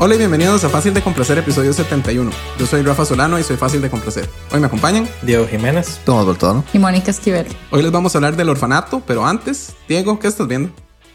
Hola y bienvenidos a Fácil de Complacer, episodio 71. Yo soy Rafa Solano y soy Fácil de Complacer. Hoy me acompañan Diego Jiménez, Tomás Boltano y Mónica Esquivel. Hoy les vamos a hablar del orfanato, pero antes, Diego, ¿qué estás viendo?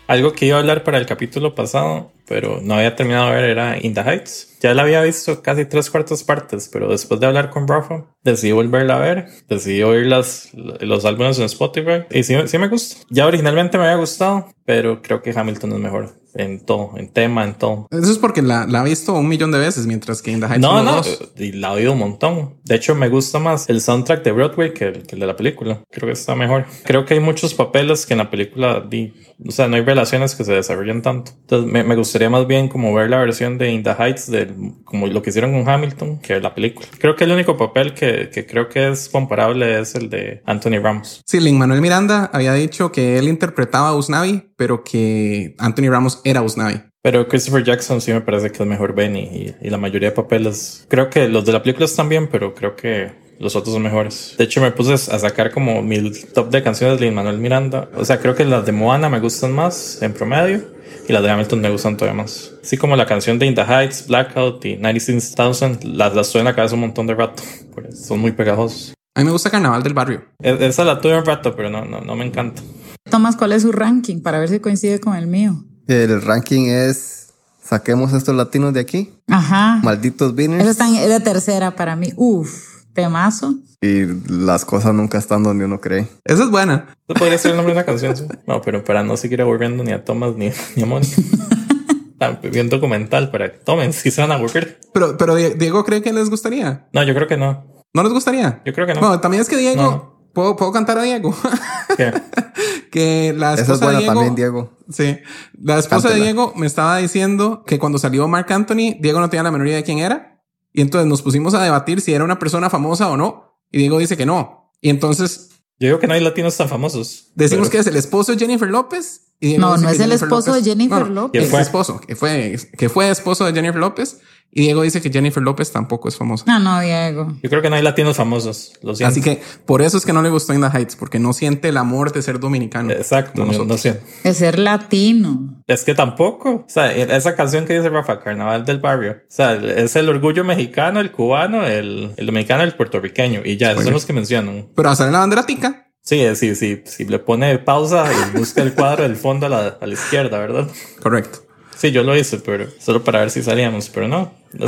Algo que iba a hablar para el capítulo pasado, pero no había terminado de ver, era In the Heights. Ya la había visto casi tres cuartas partes, pero después de hablar con Rafa, decidí volverla a ver. Decidí oír las, los álbumes en Spotify y sí, sí me gusta. Ya originalmente me había gustado, pero creo que Hamilton es mejor en todo, en tema, en todo. Eso es porque la, la he visto un millón de veces, mientras que In the Heights No, no, dos. y la he oído un montón. De hecho, me gusta más el soundtrack de Broadway que el, que el de la película. Creo que está mejor. Creo que hay muchos papeles que en la película o sea, no hay relaciones que se desarrollen tanto. Entonces, me, me gustaría más bien como ver la versión de In the Heights, de, como lo que hicieron con Hamilton, que la película. Creo que el único papel que, que creo que es comparable es el de Anthony Ramos. Sí, Lin Manuel Miranda había dicho que él interpretaba a Usnavi, pero que Anthony Ramos era Usnavi. Pero Christopher Jackson sí me parece que es mejor Benny y, y la mayoría de papeles. Creo que los de la película están bien, pero creo que los otros son mejores. De hecho, me puse a sacar como mi top de canciones de Lin Manuel Miranda. O sea, creo que las de Moana me gustan más en promedio y las de Hamilton me gustan todavía más. Así como la canción de In the Heights, Blackout y 96,000, las, las tuve en la cabeza un montón de rato. Son muy pegajosos. A mí me gusta Carnaval del Barrio. E- Esa la tuve un rato, pero no, no, no me encanta. Tomás, ¿cuál es su ranking? Para ver si coincide con el mío. El ranking es saquemos estos latinos de aquí, Ajá. malditos Esa beaners está en- es la tercera para mí. Uf, temazo. Y las cosas nunca están donde uno cree. Esa es buena. Eso podría ser el nombre de una canción. sí. No, pero para no seguir aburriendo ni a Thomas ni, ni a Mónica. Ah, Vi un documental para que tomen si se van a aburrir. Pero, pero Die- Diego cree que les gustaría. No, yo creo que no. ¿No les gustaría? Yo creo que no. Bueno, también es que Diego, No. ¿puedo, puedo cantar a Diego. ¿Qué? que la Esa es esposa de buena Diego, también, Diego. Sí, la esposa de. Diego me estaba diciendo que cuando salió Mark Anthony, Diego no tenía la menor idea de quién era. Y entonces nos pusimos a debatir si era una persona famosa o no. Y Diego dice que no. Y entonces Yo digo que no hay latinos tan famosos. decimos Pero- que es el esposo de Jennifer López. Y Diego No, no que es el esposo de Jennifer no, no, López. Es ¿Quién fue? esposo, que fue, que fue esposo de Jennifer López. Y Diego dice que Jennifer López tampoco es famosa. No, no, Diego. Yo creo que no hay latinos famosos. Lo siento. Así que por eso es que no le gustó In the Heights, porque no siente el amor de ser dominicano. Exacto, no, no sé. De ser latino. Es que tampoco. O sea, esa canción que dice Rafa, Carnaval del Barrio. O sea, es el orgullo mexicano, el cubano, el, el dominicano, el puertorriqueño. Y ya, esos son los que mencionan. Pero a la bandera tica. Sí, sí, sí. Si le pone pausa y busca el cuadro del fondo a la, a la izquierda, ¿verdad? Correcto. Sí, yo lo hice, pero solo para ver si salíamos, pero no. No.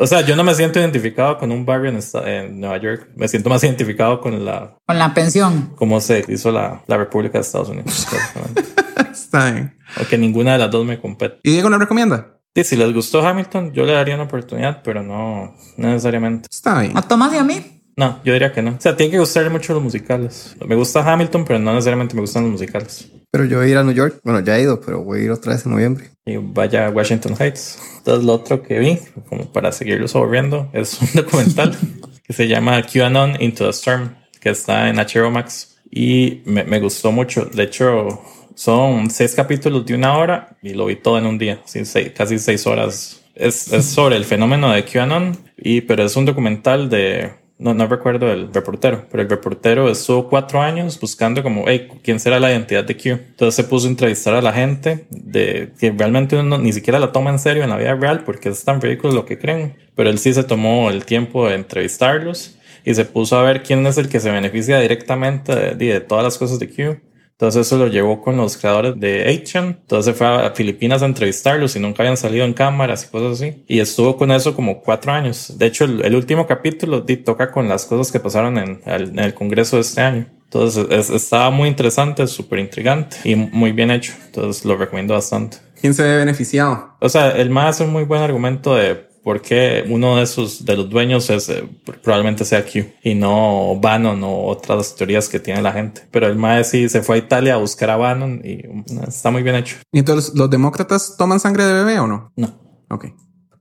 O sea, yo no me siento identificado con un barrio en, esta- en Nueva York. Me siento más identificado con la Con la pensión. cómo se hizo la, la República de Estados Unidos. Está bien. o que ninguna de las dos me compete. ¿Y Diego le recomienda? Sí, si les gustó Hamilton, yo le daría una oportunidad, pero no, no necesariamente. Está bien. A Tomás y a mí. No, yo diría que no. O sea, tiene que gustarle mucho los musicales. Me gusta Hamilton, pero no necesariamente me gustan los musicales. Pero yo voy a ir a New York. Bueno, ya he ido, pero voy a ir otra vez en noviembre. Y vaya a Washington Heights. Entonces, lo otro que vi, como para seguirlos aburriendo, es un documental que se llama QAnon Into the Storm, que está en HBO Max. Y me, me gustó mucho. De hecho, son seis capítulos de una hora y lo vi todo en un día, sí, seis- casi seis horas. Es, es sobre el fenómeno de QAnon, y, pero es un documental de no, no recuerdo el reportero, pero el reportero estuvo cuatro años buscando como, hey, ¿quién será la identidad de Q? Entonces se puso a entrevistar a la gente de que realmente uno ni siquiera la toma en serio en la vida real porque es tan ridículo lo que creen. Pero él sí se tomó el tiempo de entrevistarlos y se puso a ver quién es el que se beneficia directamente de, de todas las cosas de Q. Entonces eso lo llevó con los creadores de 8chan. Entonces fue a Filipinas a entrevistarlos y nunca habían salido en cámaras y cosas así. Y estuvo con eso como cuatro años. De hecho, el, el último capítulo toca con las cosas que pasaron en, el- en el Congreso de este año. Entonces es- estaba muy interesante, súper intrigante y muy bien hecho. Entonces lo recomiendo bastante. ¿Quién se ve beneficiado? O sea, el más hace un muy buen argumento de por qué uno de esos, de los dueños es, eh, probablemente sea Q y no Bannon o otras teorías que tiene la gente. Pero el más sí se fue a Italia a buscar a Bannon y mm, está muy bien hecho. ¿Y entonces los demócratas toman sangre de bebé o no? No. Ok.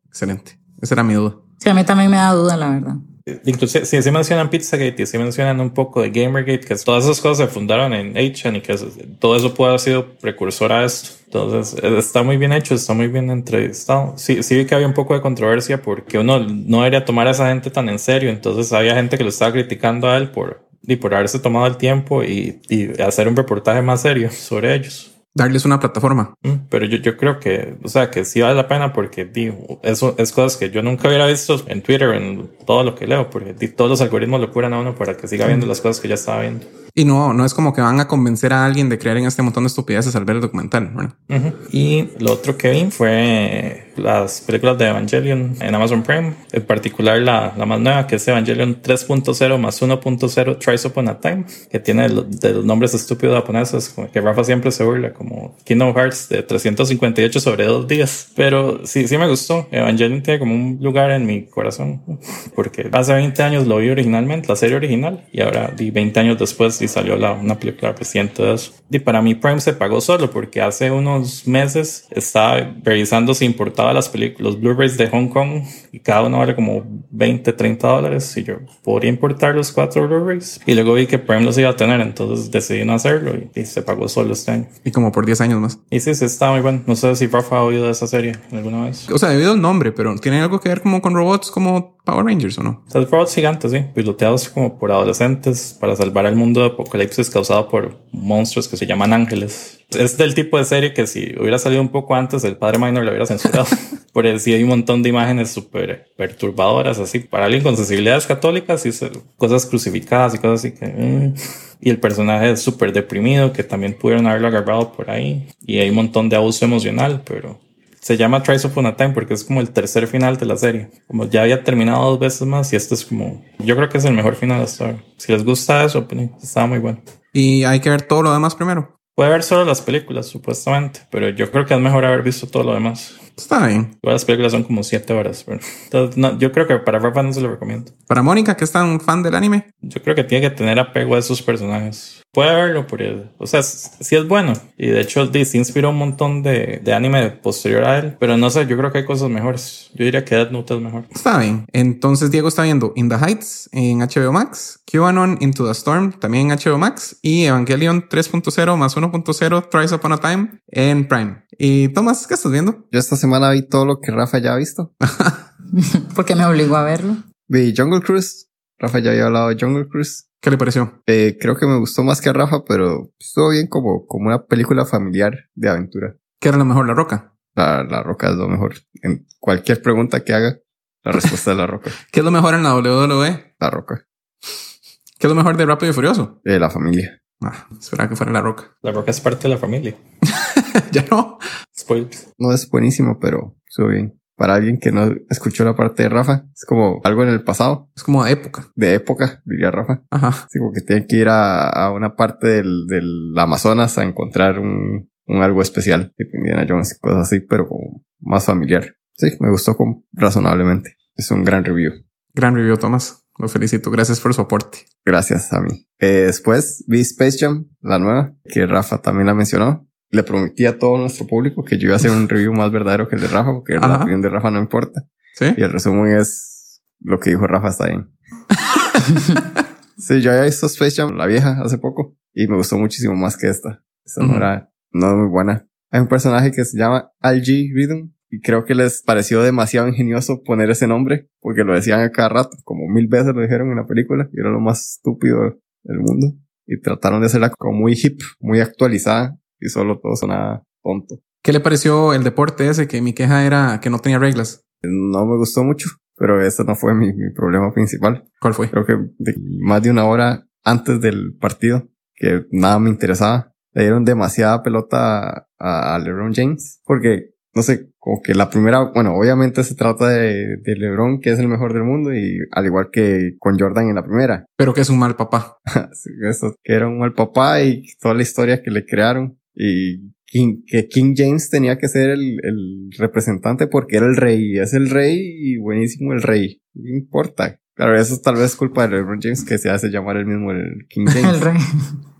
Excelente. Esa era mi duda. Sí, a mí también me da duda, la verdad. Incluso sí, sí mencionan Pizzagate y sí mencionan un poco de Gamergate, que todas esas cosas se fundaron en 8chan y que todo eso puede haber sido precursor a esto. Entonces eh, está muy bien hecho, está muy bien entrevistado. Sí, sí vi que había un poco de controversia porque uno no debería tomar a esa gente tan en serio. Entonces había gente que lo estaba criticando a él por, y por haberse tomado el tiempo y, y hacer un reportaje más serio sobre ellos. Darles una plataforma. Mm, Pero yo, yo creo que, o sea, que sí vale la pena porque digo, eso es cosas que yo nunca hubiera visto en Twitter, en todo lo que leo, porque di, todos los algoritmos lo curan a uno para que siga viendo las cosas que ya estaba viendo. Y no, no es como que van a convencer a alguien de creer en este montón de estupideces al ver el documental. Y lo otro que vi fue las películas de Evangelion en Amazon Prime, en particular la, la más nueva que es Evangelion 3.0 más 1.0 Tries Upon a Time, que tiene de los nombres estúpidos japoneses, que Rafa siempre se burla, como Kingdom Hearts de 358 sobre dos días. Pero sí, sí me gustó. Evangelion tiene como un lugar en mi corazón, porque hace 20 años lo vi originalmente, la serie original, y ahora di 20 años después y salió la, una película reciente de eso. Y para mí Prime se pagó solo porque hace unos meses estaba revisando si importaba las películas, los Blu-rays de Hong Kong y cada uno vale como 20, 30 dólares y yo podría importar los cuatro Blu-rays y luego vi que Prime los iba a tener entonces decidí no hacerlo y, y se pagó solo este año. Y como por 10 años más. Y sí, sí, está muy bueno. No sé si Rafa ha oído de esa serie alguna vez. O sea, debido al nombre, pero ¿tiene algo que ver como con robots como Power Rangers o no? O sea, robots gigantes, sí, piloteados como por adolescentes para salvar el mundo de apocalipsis causado por monstruos que se llaman ángeles. Es del tipo de serie que si hubiera salido un poco antes, el padre Minor lo hubiera censurado. por si hay un montón de imágenes súper perturbadoras, así, para alguien con sensibilidades católicas y se- cosas crucificadas y cosas así que... mm. Y el personaje es súper deprimido, que también pudieron haberlo agarrado por ahí. Y hay un montón de abuso emocional, pero se llama Tries Upon a Time porque es como el tercer final de la serie. Como ya había terminado dos veces más y este es como... Yo creo que es el mejor final hasta ahora. Si les gusta eso, pues, estaba muy bueno. Y hay que ver todo lo demás primero. Puede ver solo las películas, supuestamente, pero yo creo que es mejor haber visto todo lo demás. Está bien. Igual las películas son como siete horas, pero entonces, no, yo creo que para Rafa no se lo recomiendo. Para Mónica, que es tan fan del anime, Yo creo que tiene que tener apego a esos personajes. Puede verlo por él. O sea, sí es bueno. Y de hecho, sí inspiró un montón de, de anime posterior a él. Pero no sé, yo creo que hay cosas mejores. Yo diría que Death Note es mejor. está bien. Entonces Diego está viendo In the Heights en HBO Max, QAnon Into the Storm también en HBO Max y Evangelion 3.0 más 1.0 Thrice Upon a Time en Prime. Y Tomás, ¿qué estás viendo? Yo esta semana vi todo lo que Rafa ya ha visto. Porque me obligó a verlo. Vi Jungle Cruise. Rafa ya había hablado de Jungle Cruise. ¿Qué le pareció? Eh, creo que me gustó más que a Rafa, pero estuvo bien como, como una película familiar de aventura. ¿Qué era lo mejor, La Roca? La, la roca es lo mejor. En cualquier pregunta que haga, la respuesta es la roca. ¿Qué es lo mejor en la WWE? La roca. ¿Qué es lo mejor de Rápido y Furioso? De la familia. Ah, esperaba que fuera La Roca. La Roca es parte de la familia. ya no. Spoilers. No es buenísimo, pero estuvo bien. Para alguien que no escuchó la parte de Rafa, es como algo en el pasado, Es como de época. de época, diría Rafa. Ajá. Así como que tienen que ir a, a una parte del, del Amazonas a encontrar un, un algo especial, tipo Indiana Jones y cosas así, pero como más familiar. Sí, me gustó como razonablemente. Es un gran review. Gran review, Tomás. Lo felicito. Gracias por su aporte. Gracias a mí. Eh, después vi Space Jam, la nueva, que Rafa también la mencionó. Le prometí a todo nuestro público que yo iba a hacer un review más verdadero que el de Rafa, porque la Ajá. opinión de Rafa no importa. ¿Sí? Y el resumen es lo que dijo Rafa está bien. sí, yo había visto Space Jam, la vieja, hace poco, y me gustó muchísimo más que esta. Esta no Ujú. era, no es muy buena. Hay un personaje que se llama Al-G Rhythm, y creo que les pareció demasiado ingenioso poner ese nombre, porque lo decían a cada rato, como mil veces lo dijeron en la película, y era lo más estúpido del mundo. Y trataron de hacerla como muy hip, muy actualizada, y solo todo sonaba tonto. ¿Qué le pareció el deporte ese que mi queja era que no tenía reglas? No me gustó mucho, pero ese no fue mi, mi problema principal. ¿Cuál fue? creo que de más de una hora antes del partido, que nada me interesaba. Le dieron demasiada pelota a, a LeBron James, porque, no sé, como que la primera, bueno, obviamente se trata de, de LeBron, que es el mejor del mundo, y al igual que con Jordan en la primera, Pero que es un mal papá. Eso, que era un mal papá y toda la historia que le crearon, y King- que King James tenía que ser el, el representante porque era el rey, es el rey y buenísimo el rey, no importa. Claro, eso es tal vez culpa de LeBron James que se hace llamar el mismo el King El James. rey.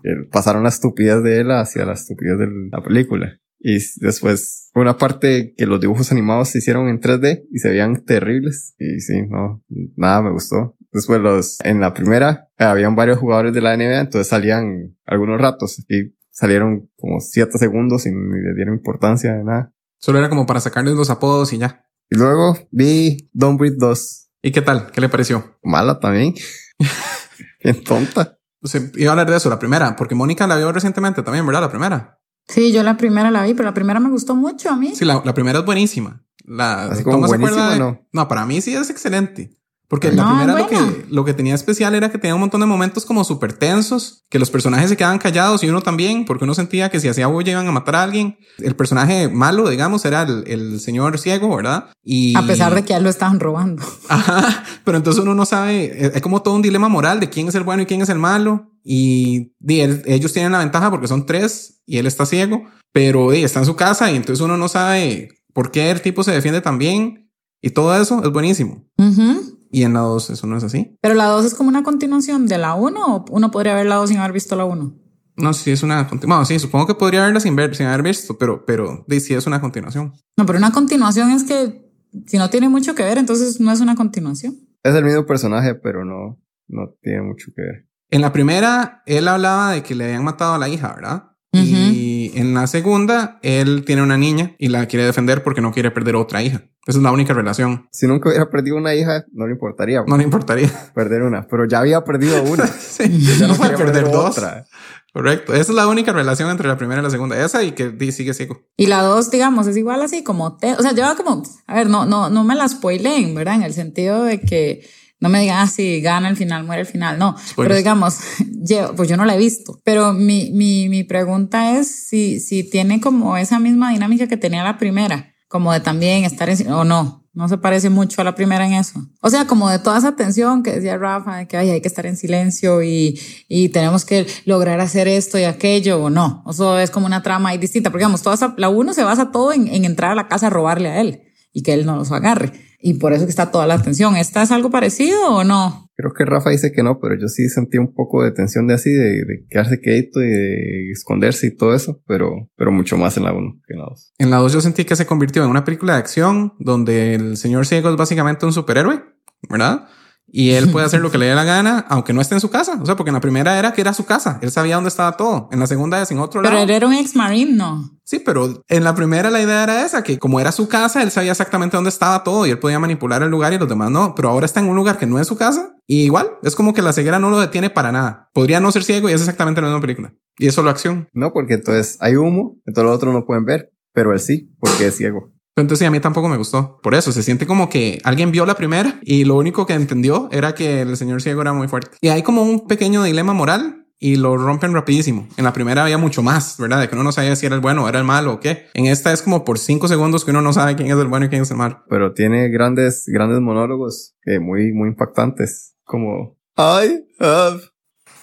Que pasaron la estupidez de él hacia la estupidez de la película. Y después, una parte que los dibujos animados se hicieron en 3D y se veían terribles. Y sí, no, nada me gustó. Después los, en la primera, habían varios jugadores de la NBA, entonces salían algunos ratos y salieron como 7 segundos y ni le dieron importancia de nada. Solo era como para sacarles los apodos y ya. Y luego vi Don't Breathe 2. ¿Y qué tal? ¿Qué le pareció? Mala también. Bien tonta. O sea, iba a hablar de eso, la primera, porque Mónica la vio recientemente también, ¿verdad? La primera. Sí, yo la primera la vi, pero la primera me gustó mucho a mí. Sí, la, la primera es buenísima. La, Así como ¿cómo se acuerda buenísima, de- ¿no? no, para mí sí es excelente. Porque la No, primera lo que, lo que tenía especial era que tenía un montón de momentos como súper tensos, que los personajes se quedaban callados y uno también, porque uno sentía que si hacía bulla iban a matar a alguien. El personaje malo, digamos, era el, el señor ciego, ¿verdad? Y A pesar de que a él lo estaban robando. Ajá, pero entonces uno no sabe, eh, es como todo un dilema moral de quién es el bueno y quién es el malo. Y di, él- ellos tienen la ventaja porque son tres y él está ciego, pero di, está en su casa y entonces uno no sabe por qué el tipo se defiende tan bien y todo eso es buenísimo. Ujú. Y en la 2 eso no es así. Pero la 2 es como una continuación de la 1 o uno podría ver la 2 sin haber visto la 1. No si es una continuación. sí, supongo que podría verla sin, ver, sin haber visto, pero, pero sí es una continuación. No, pero una continuación es que si no tiene mucho que ver, entonces no es una continuación. Es el mismo personaje, pero no, no tiene mucho que ver. En la primera, él hablaba de que le habían matado a la hija, ¿verdad? Y en la segunda, él tiene una niña y la quiere defender porque no quiere perder otra hija. Esa es la única relación. Si nunca hubiera perdido una hija, no le importaría No le importaría. perder una, pero ya había perdido una. Sí, Ya no puede quería perder dos. otra. Correcto. Esa es la única relación entre la primera y la segunda. Esa y que sigue ciego. Y la 2, digamos, es igual así como te, o sea, lleva como, a ver, no, no, no me la spoileen, ¿verdad? En el sentido de que no me digan, ah, si gana el final, muere el final. No, pero Spoilers. digamos, llevo- pues yo no la he visto. Pero mi, mi, mi pregunta es si, si tiene como esa misma dinámica que tenía la primera, como de también estar en, o no. No se parece mucho a la primera en eso. O sea, como de toda esa tensión que decía Rafa, que ay, hay que estar en silencio y, y tenemos que lograr hacer esto y aquello, o no. Eso es como una trama ahí distinta. Porque digamos, toda esa- la uno se basa todo en, en entrar a la casa a robarle a él y que él no los agarre. Y por eso que está toda la atención. ¿Esta es algo parecido o no? Creo que Rafa dice que no, pero yo sí sentí un poco de tensión de así, de, de quedarse quieto y de esconderse y todo eso, pero, pero mucho más en la 1 que en la 2. En la 2 yo sentí que se convirtió en una película de acción donde el señor ciego es básicamente un superhéroe, ¿verdad? Y él puede hacer lo que le dé la gana, aunque no esté en su casa. O sea, porque en la primera era que era su casa. Él sabía dónde estaba todo. En la segunda es en otro Pero lado. él era un ex marine, no. Sí, pero en la primera la idea era esa, que como era su casa, él sabía exactamente dónde estaba todo y él podía manipular el lugar y los demás no. Pero ahora está en un lugar que no es su casa y igual es como que la ceguera no lo detiene para nada. Podría no ser ciego y es exactamente la misma película. Y es solo acción. No, porque entonces hay humo, entonces los otros no pueden ver, pero él sí, porque es ciego. Entonces a mí tampoco me gustó. Por eso se siente como que alguien vio la primera y lo único que entendió era que el señor ciego era muy fuerte. Y hay como un pequeño dilema moral y lo rompen rapidísimo. En la primera había mucho más, ¿verdad? De que uno no sabía si era el bueno era el malo o qué. En esta es como por cinco segundos que uno no sabe quién es el bueno y quién es el malo. Pero tiene grandes, grandes monólogos eh, muy, muy impactantes, como I have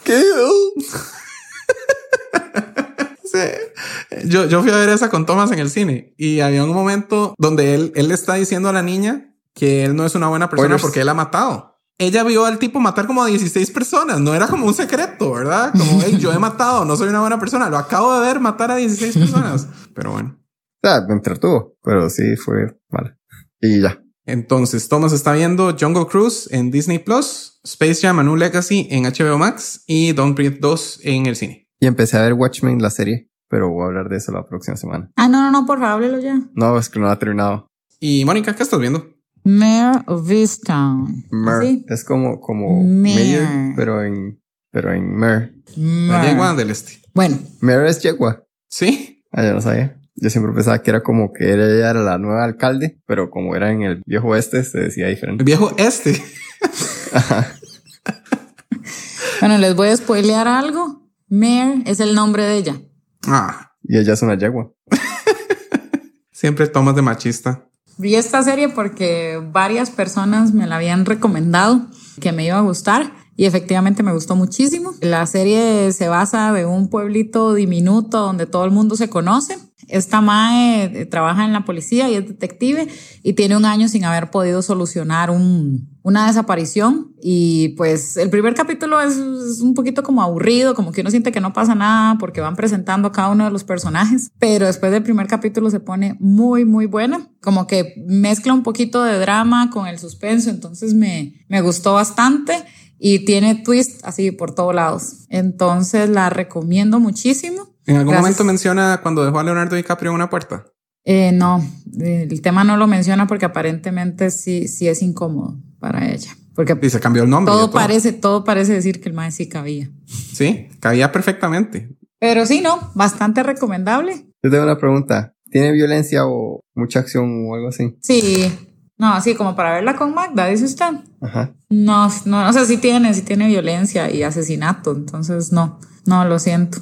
killed. Sí. Yo, yo fui a ver esa con Thomas en el cine y había un momento donde él, él le está diciendo a la niña que él no es una buena persona porque él ha matado. Ella vio al tipo matar como a 16 personas, no era como un secreto, ¿verdad? Como, hey, yo he matado, no soy una buena persona, lo acabo de ver matar a 16 personas. Pero bueno. O sea, me entretuvo, pero sí fue mal. Y ya. Entonces, Thomas está viendo Jungle Cruise en Disney Plus, Space Jam A New Legacy en HBO Max y Don't Breathe 2 en el cine. Y empecé a ver Watchmen, la serie, pero voy a hablar de eso la próxima semana. Ah, no, no, no, por favor, háblelo ya. No, es que no ha terminado. Y Mónica, ¿qué estás viendo? Mayor of Easttown. Mer. ¿Sí? Es como, como. Mayor, pero en, pero en Mer. La Mer. yegua del este. Bueno, Mer es yegua. Sí, Ah, yo no sabía. Yo siempre pensaba que era como que ella era la nueva alcalde, pero como era en el viejo oeste, se decía el diferente. viejo este. bueno, les voy a spoilear algo. Mare es el nombre de ella. Ah, Y ella es una yegua. siempre tomas de machista. Vi esta serie porque varias personas me la habían recomendado que me iba a gustar y efectivamente me gustó muchísimo. La serie se basa de un pueblito diminuto donde todo el mundo se conoce. Esta Mae eh, trabaja en la policía y es detective y tiene un año sin haber podido solucionar un, una desaparición. Y pues el primer capítulo es, es un poquito como aburrido, como que uno siente que no pasa nada porque van presentando a cada uno de los personajes. Pero después del primer capítulo se pone muy, muy buena. Como que mezcla un poquito de drama con el suspenso. Entonces me, me gustó bastante y tiene twist así por todos lados. Entonces la recomiendo muchísimo. En algún Gracias. momento menciona cuando dejó a Leonardo DiCaprio en una puerta. Eh, no, el tema no lo menciona porque aparentemente sí, sí es incómodo para ella. Porque Y se cambió el nombre. todo todo. parece, todo parece decir que el maestro sí cabía. Sí, cabía perfectamente. Pero sí, no, bastante recomendable. Yo tengo una pregunta. ¿Tiene violencia o mucha acción o algo así? Sí, no, así como para verla con Magda, dice usted. Ajá. No, no, o sea, sí tiene, sí tiene violencia y asesinato, entonces no, no, lo siento,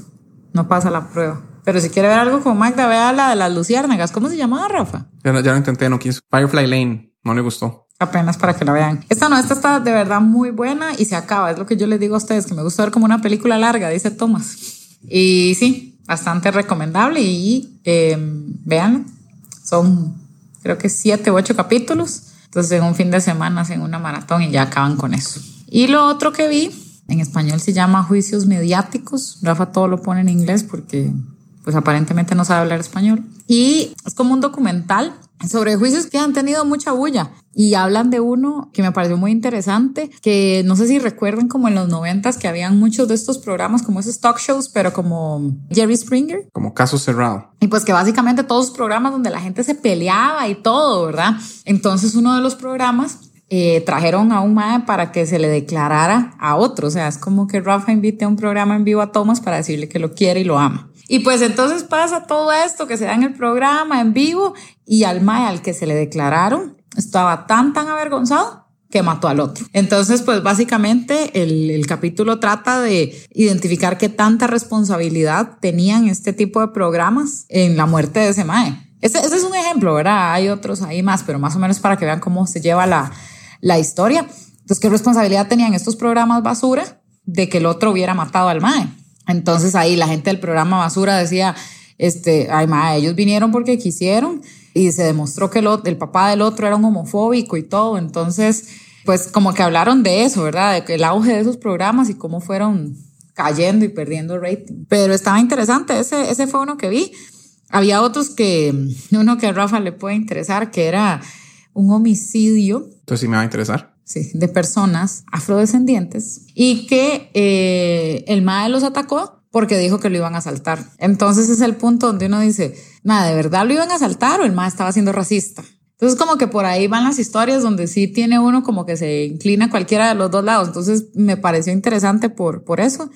no pasa la prueba. Pero si quiere ver algo con Magda, vea la de las luciérnagas. ¿Cómo se llamaba, Rafa? Ya, no- ya lo intenté, no quiso. Firefly Lane, no le gustó. Apenas para que la vean. Esta no, esta está de verdad muy buena y se acaba. Es lo que yo les digo a ustedes, que me gusta ver como una película larga, dice Thomas. Y sí, bastante recomendable y eh, vean, son creo que siete u ocho capítulos. Entonces en un fin de semana hacen una maratón y ya acaban con eso. Y lo otro que vi, en español se llama Juicios Mediáticos. Rafa todo lo pone en inglés porque pues aparentemente no sabe hablar español. Y es como un documental sobre juicios que han tenido mucha bulla y hablan de uno que me pareció muy interesante, que no sé si recuerdan como en los noventas que habían muchos de estos programas como esos talk shows, pero como Jerry Springer. Como caso cerrado. Y pues que básicamente todos los programas donde la gente se peleaba y todo, ¿verdad? Entonces uno de los programas eh, trajeron a un mae para que se le declarara a otro. O sea, es como que Rafa invite a un programa en vivo a Thomas para decirle que lo quiere y lo ama. Y pues entonces pasa todo esto que se da en el programa en vivo y al mae al que se le declararon estaba tan, tan avergonzado que mató al otro. Entonces, pues básicamente el, el, capítulo trata de identificar qué tanta responsabilidad tenían este tipo de programas en la muerte de ese mae. Ese, ese es un ejemplo, ¿verdad? Hay otros ahí más, pero más o menos para que vean cómo se lleva la, la historia. Entonces, ¿qué responsabilidad tenían estos programas basura de que el otro hubiera matado al mae? Entonces ahí la gente del programa basura decía, este, ay, mae, ellos vinieron porque quisieron y se demostró que el, el papá del otro era un homofóbico y todo. Entonces, pues como que hablaron de eso, ¿verdad? De que el auge de esos programas y cómo fueron cayendo y perdiendo rating. Pero estaba interesante, ese, ese fue uno que vi. Había otros que, uno que a Rafa le puede interesar, que era un homicidio. Entonces sí me va a interesar. Sí, de personas afrodescendientes y que eh, el MAE los atacó porque dijo que lo iban a asaltar. Entonces es el punto donde uno dice, nada, ¿de verdad lo iban a asaltar o el MAE estaba siendo racista? Entonces como que por ahí van las historias donde sí tiene uno como que se inclina a cualquiera de los dos lados. Entonces me pareció interesante por, por eso.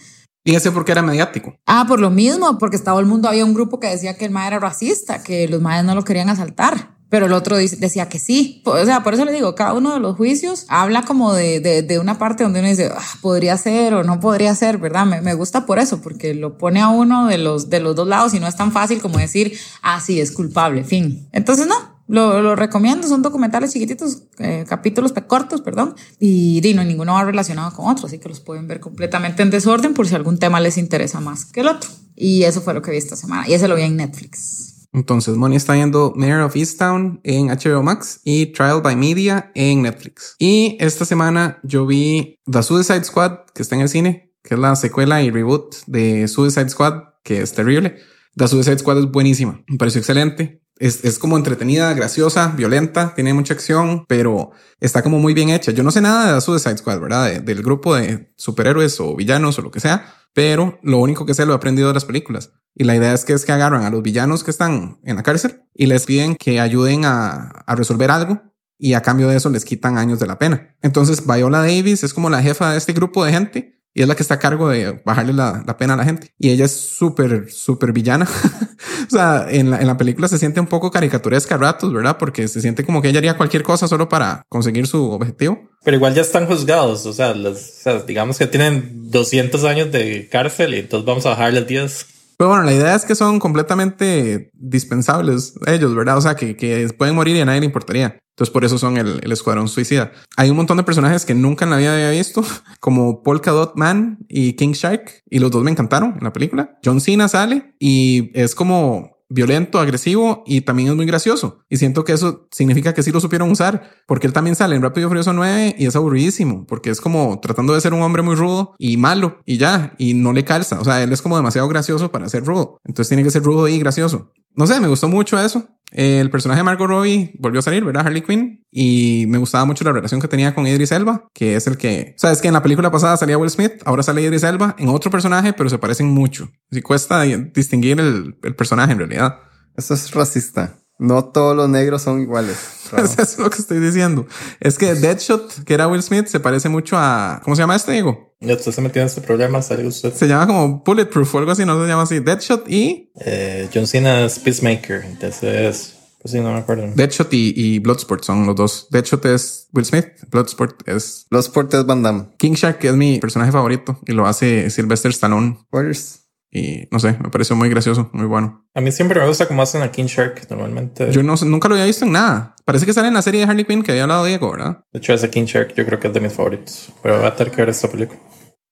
¿Y ese porque era mediático? Ah, por lo mismo, porque estaba el mundo, había un grupo que decía que el MAE era racista, que los MAEs no lo querían asaltar pero el otro decía que sí. O sea, por eso le digo, cada uno de los juicios habla como de, de, de una parte donde uno dice, ah, podría ser o no podría ser, ¿verdad? Me, me, gusta por eso, porque lo pone a uno de los, de los dos lados y no es tan fácil como decir, ah, sí, es culpable, fin. Entonces, no, lo, lo recomiendo, son documentales chiquititos, eh, capítulos cortos, perdón, y, y no ninguno va relacionado con otro, así que los pueden ver completamente en desorden por si algún tema les interesa más que el otro. Y eso fue lo que vi esta semana, y ese lo vi en Netflix. Entonces, Moni está viendo Mayor of Easttown en HBO Max y Trial by Media en Netflix. Y esta semana yo vi The Suicide Squad, que está en el cine, que es la secuela y reboot de Suicide Squad, que es terrible. The Suicide Squad es buenísima, me pareció excelente. Es, es como entretenida, graciosa, violenta, tiene mucha acción, pero está como muy bien hecha. Yo no sé nada de The Suicide Squad, ¿verdad? De, del grupo de superhéroes o villanos o lo que sea, pero lo único que sé lo he aprendido de las películas. Y la idea es que es que agarran a los villanos que están en la cárcel y les piden que ayuden a, a resolver algo y a cambio de eso les quitan años de la pena. Entonces Viola Davis es como la jefa de este grupo de gente y es la que está a cargo de bajarle la, la pena a la gente. Y ella es súper, súper villana. o sea, en la, en la película se siente un poco caricaturesca a ratos, ¿verdad? Porque se siente como que ella haría cualquier cosa solo para conseguir su objetivo. Pero igual ya están juzgados, o sea, los, o sea digamos que tienen 200 años de cárcel y entonces vamos a bajarles 10. Pero bueno, la idea es que son completamente dispensables ellos, ¿verdad? O sea, que, pueden morir y a nadie le importaría. Entonces por eso son el, el, escuadrón suicida. Hay un montón de personajes que nunca en la vida había visto, como Polka Dot Man y King Shark, y los dos me encantaron en la película. John Cena sale y es como violento, agresivo y también es muy gracioso. Y siento que eso significa que sí lo supieron usar, porque él también sale en Rápido y Furioso 9 y es aburridísimo, porque es como tratando de ser un hombre muy rudo y malo y ya, y no le calza. O sea, él es como demasiado gracioso para ser rudo. Entonces tiene que ser rudo y gracioso. No sé, me gustó mucho eso. El personaje de Margot Robbie volvió a salir, ¿verdad? Harley Quinn. Y me gustaba mucho la relación que tenía con Idris Elba, que es el que... O sea, es que en la película pasada salía Will Smith, ahora sale Idris Elba en otro personaje, pero se parecen mucho. Así cuesta distinguir el, el personaje en realidad. Eso es racista. No todos los negros son iguales. Eso es lo que estoy diciendo. Es que Deadshot, que era Will Smith, se parece mucho a. ¿Cómo se llama este, Diego? Ya usted se metió en este problema, sale usted. Se llama como Bulletproof o algo así, no se llama así. Deadshot y. Eh, John Cena es Peacemaker. Entonces, pues sí, no me acuerdo. Deadshot y, y Bloodsport son los dos. Deadshot es Will Smith, Bloodsport es. Los portes Van Damme. King Shark es mi personaje favorito y lo hace Sylvester Stallone. Warriors. Y no sé, me pareció muy gracioso, muy bueno. A mí siempre me gusta cómo hacen a King Shark. Normalmente, Yo no, nunca lo había visto en nada. Parece que sale en la serie de Harley Quinn que había hablado Diego, ¿verdad? de hecho, ese King Shark yo creo que es de mis favoritos. Pero va a tener que ver esta película.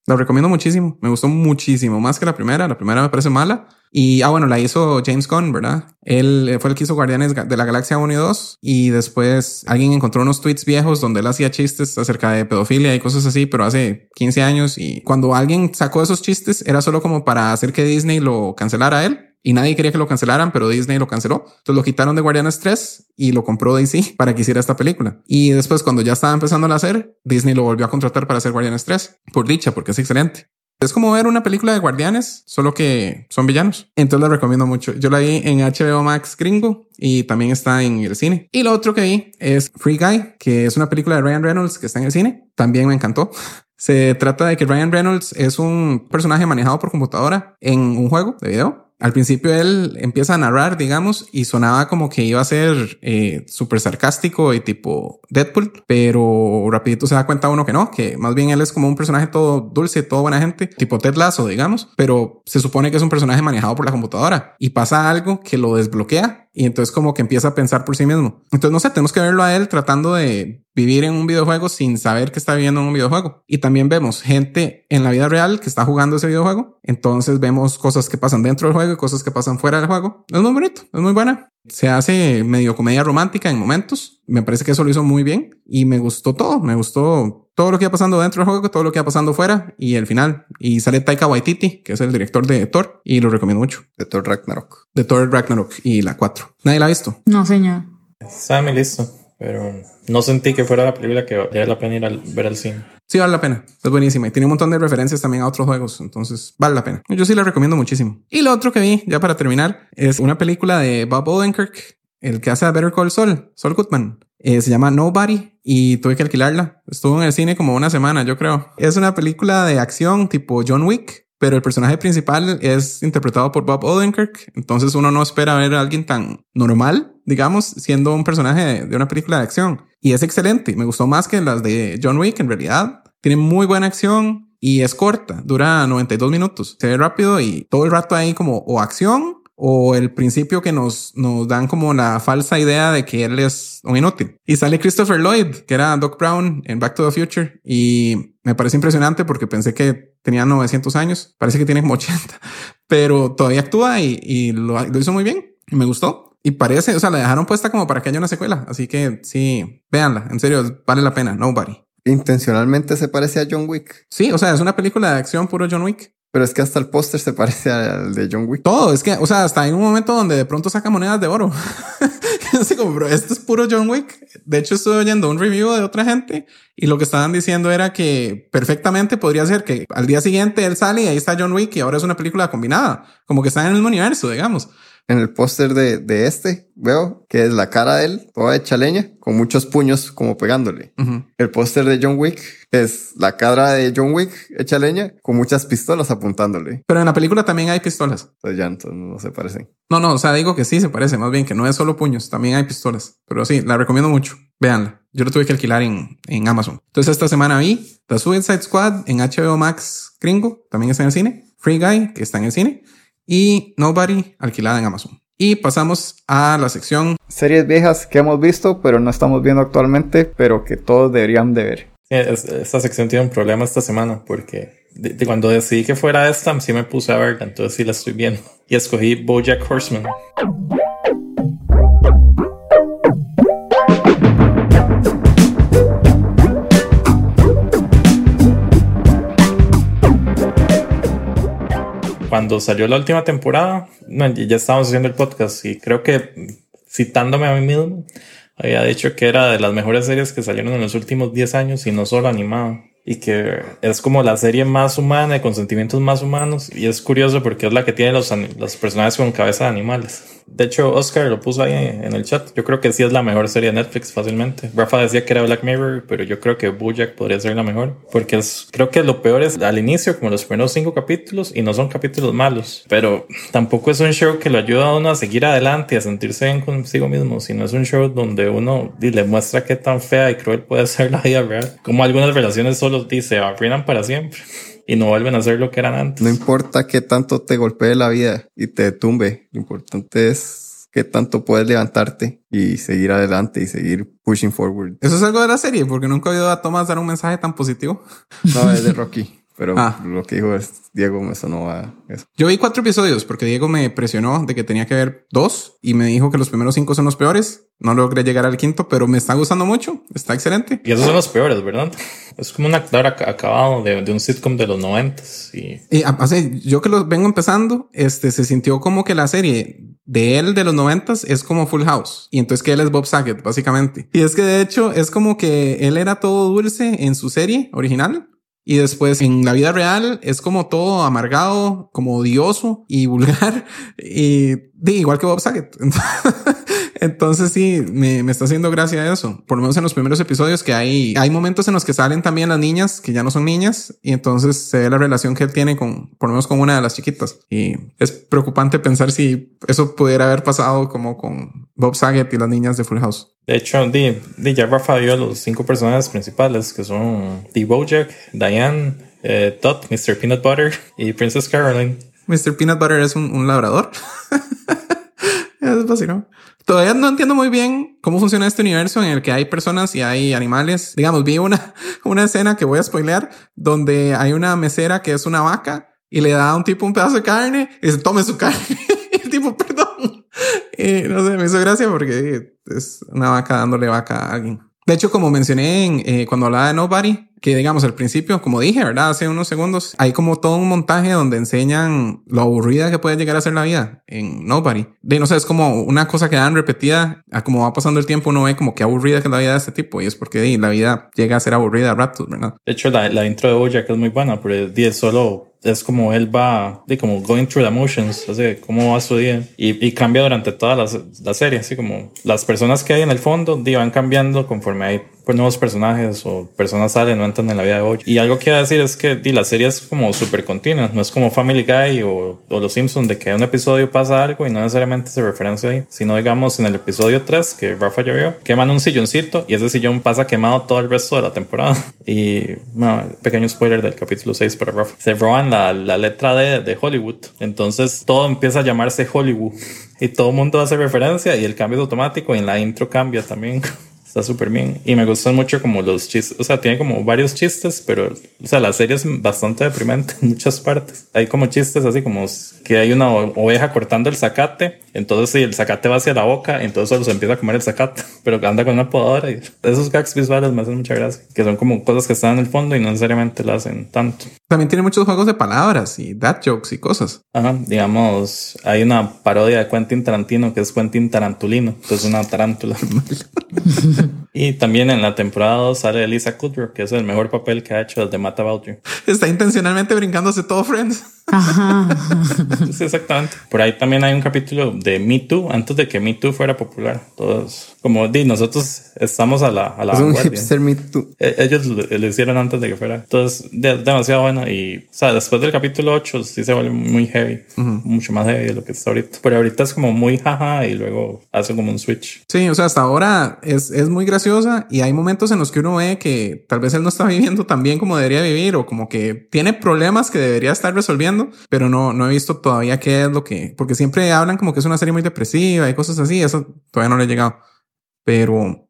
La recomiendo muchísimo. Me gustó muchísimo. Más que la primera. La primera me parece mala. Y, ah, bueno, la hizo James Gunn, ¿verdad? Él eh, fue el que hizo Guardianes de la Galaxia 1 y 2. Y después alguien encontró unos tweets viejos donde él hacía chistes acerca de pedofilia y cosas así, pero hace 15 años. Y cuando alguien sacó esos chistes, era solo como para hacer que Disney lo cancelara él. Y nadie quería que lo cancelaran, pero Disney lo canceló. Entonces lo quitaron de Guardianes 3 y lo compró DC para que hiciera esta película. Y después, cuando ya estaba empezando a hacer, Disney lo volvió a contratar para hacer Guardianes 3. Por dicha, porque es excelente. Es como ver una película de guardianes, solo que son villanos. Entonces la recomiendo mucho. Yo la vi en HBO Max gringo y también está en el cine. Y lo otro que vi es Free Guy, que es una película de Ryan Reynolds que está en el cine. También me encantó. Se trata de que Ryan Reynolds es un personaje manejado por computadora en un juego de video. Al principio él empieza a narrar, digamos, y sonaba como que iba a ser eh, súper sarcástico y tipo Deadpool, pero rapidito se da cuenta uno que no, que más bien él es como un personaje todo dulce, todo buena gente, tipo Ted Lasso, digamos, pero se supone que es un personaje manejado por la computadora y pasa algo que lo desbloquea y entonces como que empieza a pensar por sí mismo. Entonces no sé, tenemos que verlo a él tratando de vivir en un videojuego sin saber que está viviendo en un videojuego. Y también vemos gente en la vida real que está jugando ese videojuego. Entonces vemos cosas que pasan dentro del juego y cosas que pasan fuera del juego. Es muy bonito, es muy buena. Se hace medio comedia romántica en momentos. Me parece que eso lo hizo muy bien y me gustó todo. Me gustó todo lo que iba pasando dentro del juego, todo lo que iba pasando fuera y el final. Y sale Taika Waititi, que es el director de Thor y lo recomiendo mucho. De Thor Ragnarok. De Thor Ragnarok y la 4. Nadie la ha visto. No, señor. Está en mi lista. Pero no sentí que fuera la película que valía la pena ir a ver al cine. Sí, vale la pena. Es buenísima. Y tiene un montón de referencias también a otros juegos. Entonces, vale la pena. Yo sí la recomiendo muchísimo. Y lo otro que vi, ya para terminar, es una película de Bob Odenkirk, el que hace a Better Call Saul, Saul Goodman. Eh, se llama Nobody y tuve que alquilarla. Estuvo en el cine como una semana, yo creo. Es una película de acción tipo John Wick, pero el personaje principal es interpretado por Bob Odenkirk. Entonces uno no espera ver a alguien tan normal, digamos, siendo un personaje de, una película de acción. Y es excelente. Me gustó más que las de John Wick en realidad. Tiene muy buena acción y es corta. Dura 92 minutos. Se ve rápido y todo el rato hay como o acción o el principio que nos, nos dan como la falsa idea de que él es un inútil. Y sale Christopher Lloyd, que era Doc Brown en Back to the Future. Y me parece impresionante porque pensé que tenía 900 años. Parece que tiene como 80, pero todavía actúa y, y lo, lo hizo muy bien. Y me gustó. Y parece, o sea, la dejaron puesta como para que haya una secuela. Así que sí, véanla. En serio, vale la pena. Nobody. Intencionalmente se parece a John Wick. Sí, o sea, es una película de acción puro John Wick. Pero es que hasta el póster se parece al de John Wick. Todo, es que, o sea, hasta hay un momento donde de pronto saca monedas de oro. Así como, bro, esto es puro John Wick. De hecho, estuve oyendo un review de otra gente y lo que estaban diciendo era que perfectamente podría ser que al día siguiente él sale y ahí está John Wick y ahora es una película combinada. Como que están en el mismo universo, digamos. En el póster de, de este veo que es la cara de él, toda hecha leña, con muchos puños como pegándole. Ujú. El póster de John Wick es la cara de John Wick hecha leña, con muchas pistolas apuntándole. Pero en la película también hay pistolas. Entonces ya entonces no se parecen. No, no, o sea, digo que sí se parece, más bien que no es solo puños, también hay pistolas. Pero sí, la recomiendo mucho. Véanla. Yo lo tuve que alquilar en, en Amazon. Entonces esta semana vi The Suicide Squad en HBO Max gringo, también está en el cine. Free Guy, que está en el cine. Y Nobody, alquilada en Amazon. Y pasamos a la sección Series viejas que hemos visto, pero no estamos viendo actualmente, pero que todos deberían de ver. Es- esta sección tiene un problema esta semana porque de, de cuando decidí que fuera esta, sí me puse a verla, entonces sí la estoy viendo. Y escogí Bojack Horseman. Cuando salió la última temporada, ya estábamos haciendo el podcast y creo que citándome a mí mismo, había dicho que era de las mejores series que salieron en los últimos 10 años y no solo animada. y que es como la serie más humana y con sentimientos más humanos. Y es curioso porque es la que tiene los, los personajes con cabeza de animales. De hecho, Oscar lo puso ahí en el chat. Yo creo que sí es la mejor serie de Netflix fácilmente. Rafa decía que era Black Mirror, pero yo creo que Bojack podría ser la mejor. Porque es, creo que lo peor es al inicio, como los primeros cinco capítulos, y no son capítulos malos. Pero tampoco es un show que lo ayuda a uno a seguir adelante y a sentirse bien consigo mismo, sino es un show donde uno le muestra qué tan fea y cruel puede ser la vida real. Como algunas relaciones solo se arruinan para siempre y no vuelven a ser lo que eran antes. No importa qué tanto te golpee la vida y te tumbe, lo importante es qué tanto puedes levantarte y seguir adelante y seguir pushing forward. Eso es algo de la serie, porque nunca he oído a Thomas dar un mensaje tan positivo. No, es de Rocky. Pero ah. lo que dijo es Diego, eso no va. Eso. Yo vi cuatro episodios porque Diego me presionó de que tenía que ver dos y me dijo que los primeros cinco son los peores. No logré llegar al quinto, pero me está gustando mucho. Está excelente. Y esos son los peores, ¿verdad? Es como un actor acabado de, de un sitcom de los noventas. Y... y hace, yo que los vengo empezando, este se sintió como que la serie de él de los noventas es como Full House. Y entonces que él es Bob Saget, básicamente. Y es que de hecho es como que él era todo dulce en su serie original y después en la vida real es como todo amargado, como odioso y vulgar. Y igual que Bob Saget. Entonces sí, me, me, está haciendo gracia eso. Por lo menos en los primeros episodios que hay, hay momentos en los que salen también las niñas que ya no son niñas y entonces se ve la relación que él tiene con, por lo menos con una de las chiquitas. Y es preocupante pensar si eso pudiera haber pasado como con Bob Saget y las niñas de Full House. De hecho, di, di ya Rafa dio los cinco personajes principales que son The Bojack, Diane, eh, Todd, Mr. Peanut Butter y Princess Caroline. Mr. Peanut Butter es un, un labrador. es. Todavía no entiendo muy bien cómo funciona este universo en el que hay personas y hay animales. Digamos, vi una, una escena que voy a spoilear donde hay una mesera que es una vaca y le da a un tipo un pedazo de carne y dice, tome su carne. y el tipo, perdón. Y no sé, me hizo gracia porque es una vaca dándole vaca a alguien. De hecho, como mencioné en, eh, cuando hablaba de Nobody, que digamos al principio, como dije, ¿verdad? Hace unos segundos, hay como todo un montaje donde enseñan lo aburrida que puede llegar a ser la vida en Nobody. De no sé, es como una cosa que dan repetida, a como va pasando el tiempo, uno ve como que aburrida que es la vida de este tipo, y es porque la vida llega a ser aburrida a ratos, ¿verdad? De hecho, la, la intro de Bojack es muy buena, pero es solo es como él va, de como going through the motions, así cómo va su día y, y cambia durante toda la, la, serie, así como las personas que hay en el fondo van cambiando conforme hay pues, nuevos personajes o personas salen o entran en la vida de hoy. Y algo que iba a decir es que la serie es como súper continua, no es como Family Guy o, o, Los Simpsons de que en un episodio pasa algo y no necesariamente se referencia ahí, sino digamos en el episodio 3 que Rafa ya vio, queman un silloncito y ese sillón pasa quemado todo el resto de la temporada. Y no, pequeño spoiler del capítulo 6 para Rafa. Se roban la, la letra D de Hollywood, entonces todo empieza a llamarse Hollywood y todo el mundo hace referencia y el cambio es automático y en la intro cambia también. Está súper bien. Y me gustan mucho como los chistes. O sea, tiene como varios chistes, pero, o sea, la serie es bastante deprimente en muchas partes. Hay como chistes así como que hay una oveja cortando el zacate. Entonces, si el zacate va hacia la boca, entonces solo se empieza a comer el zacate. Pero anda con una podadora. Y esos gags visuales me hacen mucha gracia. Que son como cosas que están en el fondo y no necesariamente lo hacen tanto. También tiene muchos juegos de palabras y dad jokes y cosas. Ajá, digamos, hay una parodia de Quentin Tarantino que es Quentin Tarantulino. Entonces, una tarántula. y también en la temporada 2 sale Elisa Kudrow, que es el mejor papel que ha hecho desde Matt About You. Está intencionalmente brincándose todo Friends. sí, exactamente. Por ahí también hay un capítulo de Me Too, antes de que Me Too fuera popular. Todos, como di, nosotros estamos a la, a la es un hipster Me Too. E, ellos lo, hicieron antes de que fuera. Entonces, de, demasiado bueno. Y, o sea, después del capítulo 8 sí se vuelve muy heavy, mucho más heavy de lo que está ahorita. Pero ahorita es como muy jaja y luego hace como un switch. Sí, o sea, hasta ahora es, es muy graciosa y hay momentos en los que uno ve que tal vez él no está viviendo tan bien como debería vivir o como que tiene problemas que debería estar resolviendo, pero no, no he visto todavía qué es lo que, porque siempre hablan como que es una serie muy depresiva y cosas así, eso todavía no le he llegado, pero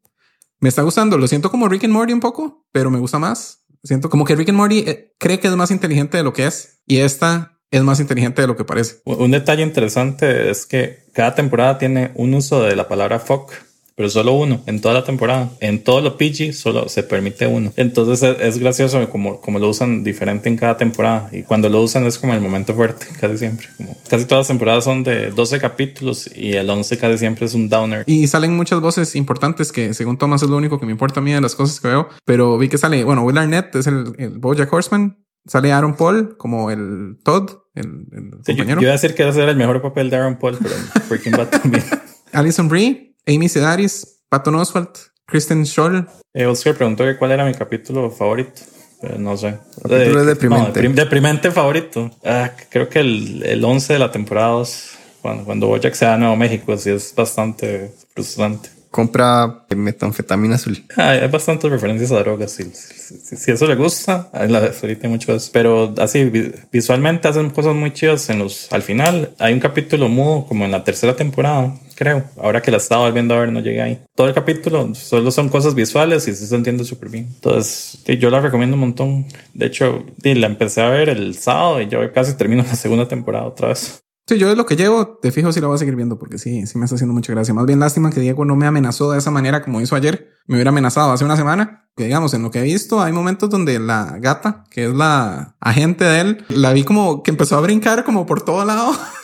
me está gustando, lo siento como Rick and Morty un poco, pero me gusta más. Siento como que Rick and Morty eh, cree que es más inteligente de lo que es y esta es más inteligente de lo que parece. Un detalle interesante es que cada temporada tiene un uso de la palabra fuck pero solo uno en toda la temporada. En todo lo PG solo se permite uno. Entonces es, es gracioso como, como lo usan diferente en cada temporada y cuando lo usan es como el momento fuerte, casi siempre. Como, casi todas las temporadas son de 12 capítulos y el 11 casi siempre es un downer. Y salen muchas voces importantes que según Thomas es lo único que me importa a mí de las cosas que veo, pero vi que sale, bueno, Will Arnett es el, el Bojack Horseman, sale Aaron Paul como el Todd, el, el Sí, yo, compañero. yo iba a decir que ese era el mejor papel de Aaron Paul, pero Breaking Bad también. Alison Brie, Amy Sedaris, Patton Oswalt, Kristen Scholl. Eh, Oscar preguntó que cuál era mi capítulo favorito. Pero no sé. Capítulo Eh, deprimente. no, deprim- deprimente favorito. Ah, creo que el, el 11 de la temporada 2, cuando, cuando Bojack se va a Nuevo México, sí es bastante frustrante. Compra metanfetamina azul. Ah, hay bastantes referencias a drogas. Si, si- si- eso le gusta, la ahorita hay mucho de eso. Pero así, vi- visualmente hacen cosas muy chidas en los, al final. Hay un capítulo mudo como en la tercera temporada, creo. Ahora que la estaba volviendo a ver, no llegué ahí. Todo el capítulo solo son cosas visuales y se entiende súper bien. Entonces, yo la recomiendo un montón. De hecho, la empecé a ver el sábado y yo casi termino la segunda temporada otra vez. Sí, yo es lo que llevo, te fijo si lo voy a seguir viendo porque sí, sí me está haciendo mucha gracia. Más bien lástima que Diego no me amenazó de esa manera como hizo ayer. Me hubiera amenazado hace una semana. Que digamos, en lo que he visto, hay momentos donde la gata, que es la agente de él, la vi como que empezó a brincar como por todo lado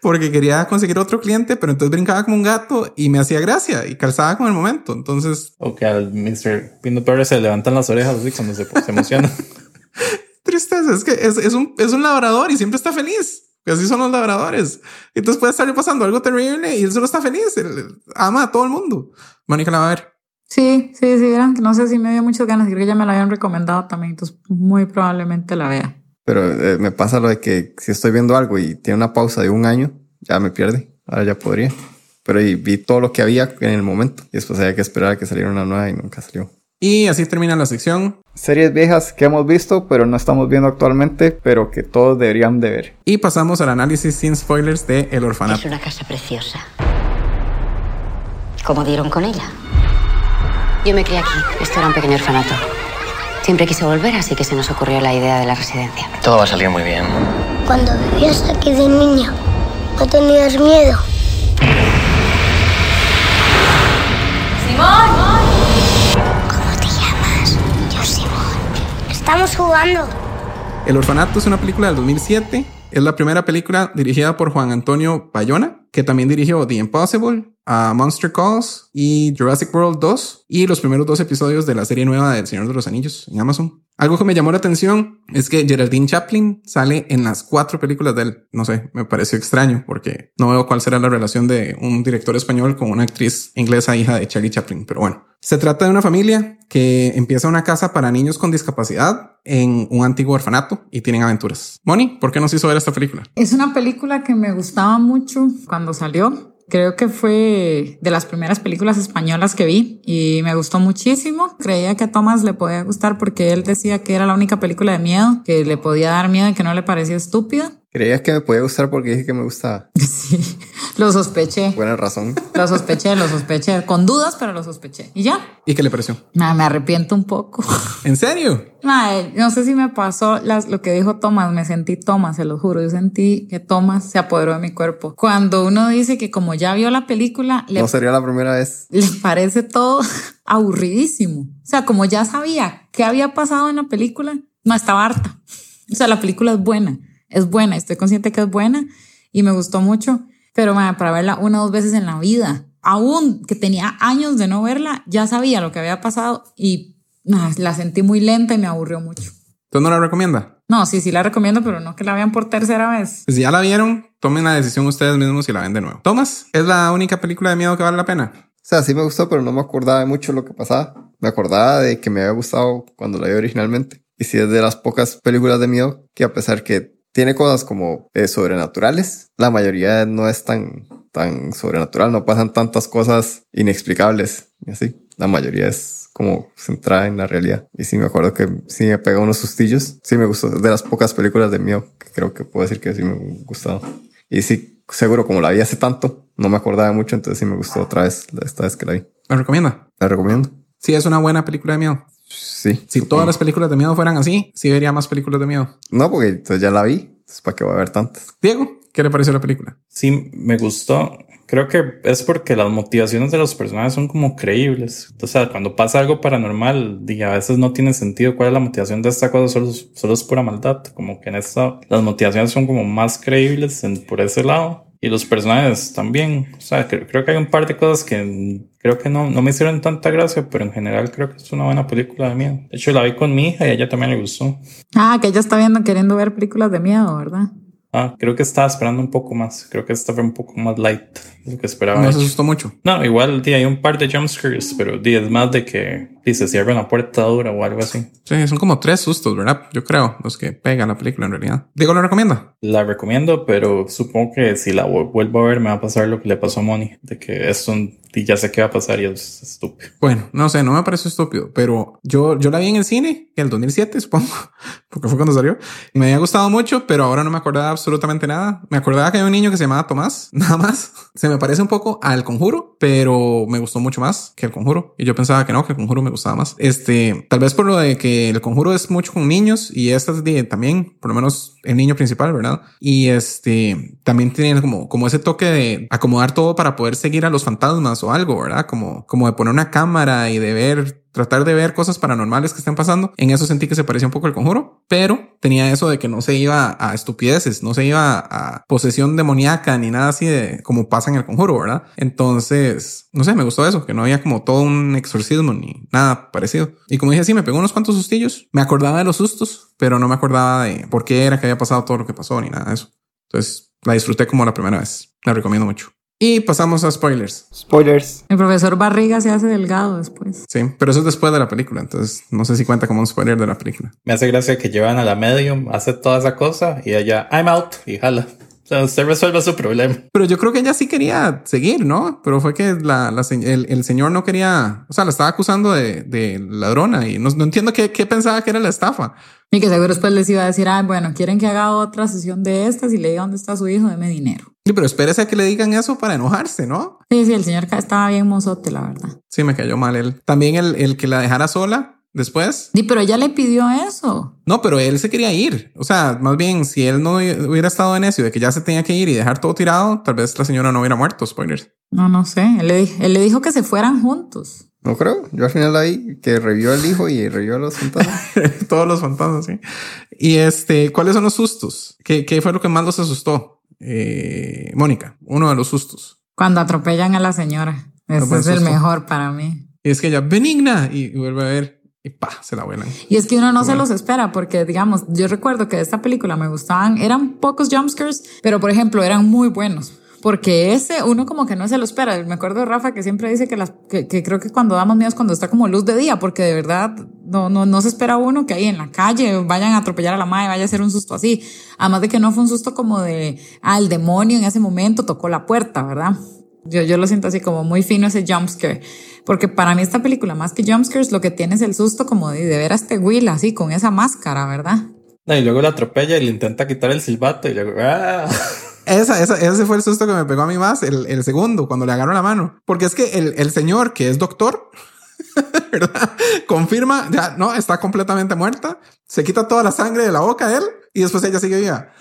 porque quería conseguir otro cliente, pero entonces brincaba como un gato y me hacía gracia y calzaba con el momento. Entonces, O que al Mr. Peanut Butter se le levantan las orejas así cuando se, se emociona. tristeza, es que es, es un, es un labrador y siempre está feliz. Así son los labradores. Entonces puede estarle pasando algo terrible y él solo está feliz. Él, él ama a todo el mundo. Mónica la va a ver. Sí, sí, sí, vieron que no sé si me dio muchas ganas, creo que ya me la habían recomendado también, entonces muy probablemente la vea. Pero eh, me pasa lo de que si estoy viendo algo y tiene una pausa de un año, ya me pierde. Ahora ya podría. Pero y vi todo lo que había en el momento. Y después había que esperar a que saliera una nueva y nunca salió. Y así termina la sección. Series viejas que hemos visto, pero no estamos viendo actualmente, pero que todos deberían de ver. Y pasamos al análisis sin spoilers de El Es Orfanato. una casa preciosa. ¿Cómo dieron con ella? Yo me crié aquí. Esto era un pequeño orfanato. Siempre quise volver, así que se nos ocurrió la idea de la residencia. Todo va a salir muy bien. Cuando vivías aquí de niño, no tenías miedo. ¿Cómo te llamas? Yo, Simón. Estamos jugando. El Orfanato es una película del 2007. Es la primera película dirigida por Juan Antonio Bayona, que también dirigió The Impossible, Monster Calls y Jurassic World 2 y los primeros dos episodios de la serie nueva del Señor de los Anillos en Amazon. Algo que me llamó la atención es que Geraldine Chaplin sale en las cuatro películas de él. No sé, me pareció extraño porque no veo cuál será la relación de un director español con una actriz inglesa hija de Charlie Chaplin, pero bueno. Se trata de una familia que empieza una casa para niños con discapacidad en un antiguo orfanato y tienen aventuras. Moni, ¿por qué nos hizo ver esta película? Es una película que me gustaba mucho cuando salió. Creo que fue de las primeras películas españolas que vi y me gustó muchísimo. Creía que a Thomas le podía gustar porque él decía que era la única película de miedo, que le podía dar miedo y que no le parecía estúpida. Creía que me podía gustar porque dije que me gustaba. Sí, lo sospeché. Buena razón. Lo sospeché, lo sospeché. Con dudas, pero lo sospeché. Y ya. ¿Y qué le pareció? Nah, me arrepiento un poco. ¿En serio? Mae, no sé si me pasó las, lo que dijo Thomas, me sentí Thomas, se lo juro, yo sentí que Thomas se apoderó de mi cuerpo. Cuando uno dice que como ya vio la película, le, No sería la primera vez. le parece todo aburridísimo. O sea, como ya sabía qué había pasado en la película, no estaba harta. O sea, la película es buena, es buena, estoy consciente que es buena y me gustó mucho, pero mae, para verla una o dos veces en la vida, aún que tenía años de no verla, ya sabía lo que había pasado y nah, la sentí muy lenta y me aburrió mucho. ¿Tú no la recomienda? No, sí, sí la recomiendo, pero no que la vean por tercera vez. Pues si ya la vieron, tomen la decisión ustedes mismos si la ven de nuevo. Thomas, ¿es la única película de miedo que vale la pena? O sea, sí me gustó, pero no me acordaba de mucho lo que pasaba. Me acordaba de que me había gustado cuando la vi originalmente. Y sí es de las pocas películas de miedo que a pesar que tiene cosas como eh, sobrenaturales, la mayoría no es tan, tan sobrenatural, no pasan tantas cosas inexplicables y así. La mayoría es como centrada en la realidad. Y sí me acuerdo que sí me pegó unos sustillos. Sí me gustó. De las pocas películas de miedo que creo que puedo decir que sí me gustado. Y sí, seguro como la vi hace tanto, no me acordaba mucho, entonces sí me gustó otra vez, esta vez que la vi. ¿La recomienda? La recomiendo. Sí, es una buena película de miedo. Sí. Si todas las películas de miedo fueran así, sí vería más películas de miedo. No, porque entonces ya la vi. Entonces, ¿para qué voy a ver tantas? Diego, ¿qué le pareció la película? Sí, me gustó, creo que es porque las motivaciones de los personajes son como creíbles. O sea, cuando pasa algo paranormal, y a veces no tiene sentido cuál es la motivación de esta cosa, solo, solo es pura maldad. Como que en esta, las motivaciones son como más creíbles en- por ese lado. Y los personajes también. O sea, creo, creo que hay un par de cosas que creo que no, no me hicieron tanta gracia, pero en general creo que es una buena película de miedo. De hecho, la vi con mi hija y a ella también le gustó. Ah, que ella está viendo, queriendo ver películas de miedo, ¿verdad? Ah, creo que estaba esperando un poco más. Creo que esta fue un poco más light lo que esperaba. No se asustó mucho. No, igual di, hay un par de jumpscares, pero di, es más de que di, se cierra una puerta dura o algo así. Sí, son como tres sustos, ¿verdad? Yo creo, los que pega la película en realidad. Diego lo recomienda. La recomiendo, pero supongo que si la vu- vuelvo a ver me va a pasar lo que le pasó a Moni, de que esto di, ya sé qué va a pasar y es estúpido. Bueno, no sé, no me parece estúpido, pero yo, yo la vi en el cine, en el 2007, supongo, porque fue cuando salió. Y me había gustado mucho, pero ahora no me acordaba absolutamente nada. Me acordaba que había un niño que se llamaba Tomás, nada más. Se me parece un poco al conjuro, pero me gustó mucho más que el conjuro. Y yo pensaba que no, que el conjuro me gustaba más. Este, tal vez por lo de que el conjuro es mucho con niños y esta es también, por lo menos el niño principal, ¿verdad? Y este, también tiene como, como ese toque de acomodar todo para poder seguir a los fantasmas o algo, ¿verdad? Como, como de poner una cámara y de ver, tratar de ver cosas paranormales que estén pasando. En eso sentí que se parecía un poco al conjuro, pero tenía eso de que no se iba a estupideces, no se iba a posesión demoníaca ni nada así de como pasa en el conjuro, ¿verdad? Entonces, no sé, me gustó eso, que no había como todo un exorcismo ni nada parecido. Y como dije, sí, me pegó unos cuantos sustillos. Me acordaba de los sustos, pero no me acordaba de por qué era que había pasado todo lo que pasó ni nada de eso. Entonces, la disfruté como la primera vez. La recomiendo mucho. Y pasamos a spoilers. Spoilers. El profesor Barriga se hace delgado después. Sí, pero eso es después de la película, entonces no sé si cuenta como un spoiler de la película. Me hace gracia que llevan a la medium, hace toda esa cosa y ella, I'm out y jala. O sea, usted resuelve su problema. Pero yo creo que ella sí quería seguir, ¿no? Pero fue que la, la el, el señor no quería, o sea, la estaba acusando de, de ladrona y no, no entiendo qué, qué pensaba que era la estafa. Y que seguro después les iba a decir, ah, bueno, quieren que haga otra sesión de estas y le diga dónde está su hijo, deme dinero. Sí, pero espérese a que le digan eso para enojarse, ¿no? Sí, sí, el señor estaba bien mozote, la verdad. Sí, me cayó mal él. También el, el que la dejara sola después. Sí, pero ella le pidió eso. No, pero él se quería ir. O sea, más bien, si él no hubiera estado en eso de que ya se tenía que ir y dejar todo tirado, tal vez la señora no hubiera muerto. Spoilers. No, no sé. Él le, di- él le dijo que se fueran juntos. No creo. Yo al final ahí que revivió al hijo y revivió a los fantasmas. Todos los fantasmas, sí. Y este, ¿cuáles son los sustos? ¿Qué, qué fue lo que más los asustó? Eh, Mónica, uno de los sustos. Cuando atropellan a la señora. Ese es el mejor para mí. Y es que ella, benigna, y vuelve a ver, y pa, se la vuelan. Y es que uno no se los espera porque, digamos, yo recuerdo que de esta película me gustaban, eran pocos jumpscares, pero por ejemplo eran muy buenos. Porque ese uno como que no se lo espera. Me acuerdo de Rafa que siempre dice que, las, que, que creo que cuando damos miedo es cuando está como luz de día, porque de verdad no, no, no se espera uno que ahí en la calle vayan a atropellar a la madre, vaya a ser un susto así. Además de que no fue un susto como de, ah, el demonio en ese momento tocó la puerta, ¿verdad? Yo, yo lo siento así como muy fino ese jumpscare. Porque para mí esta película, más que jumpscares, lo que tiene es el susto como de, de ver a este Will así, con esa máscara, ¿verdad? No, y luego la atropella y le intenta quitar el silbato y luego, ¡ah! Esa, esa, ese fue el susto que me pegó a mí más, el, el segundo, cuando le agarró la mano. Porque es que el, el señor, que es doctor, ¿verdad? Confirma, ya no, está completamente muerta. Se quita toda la sangre de la boca de él y después ella sigue viva.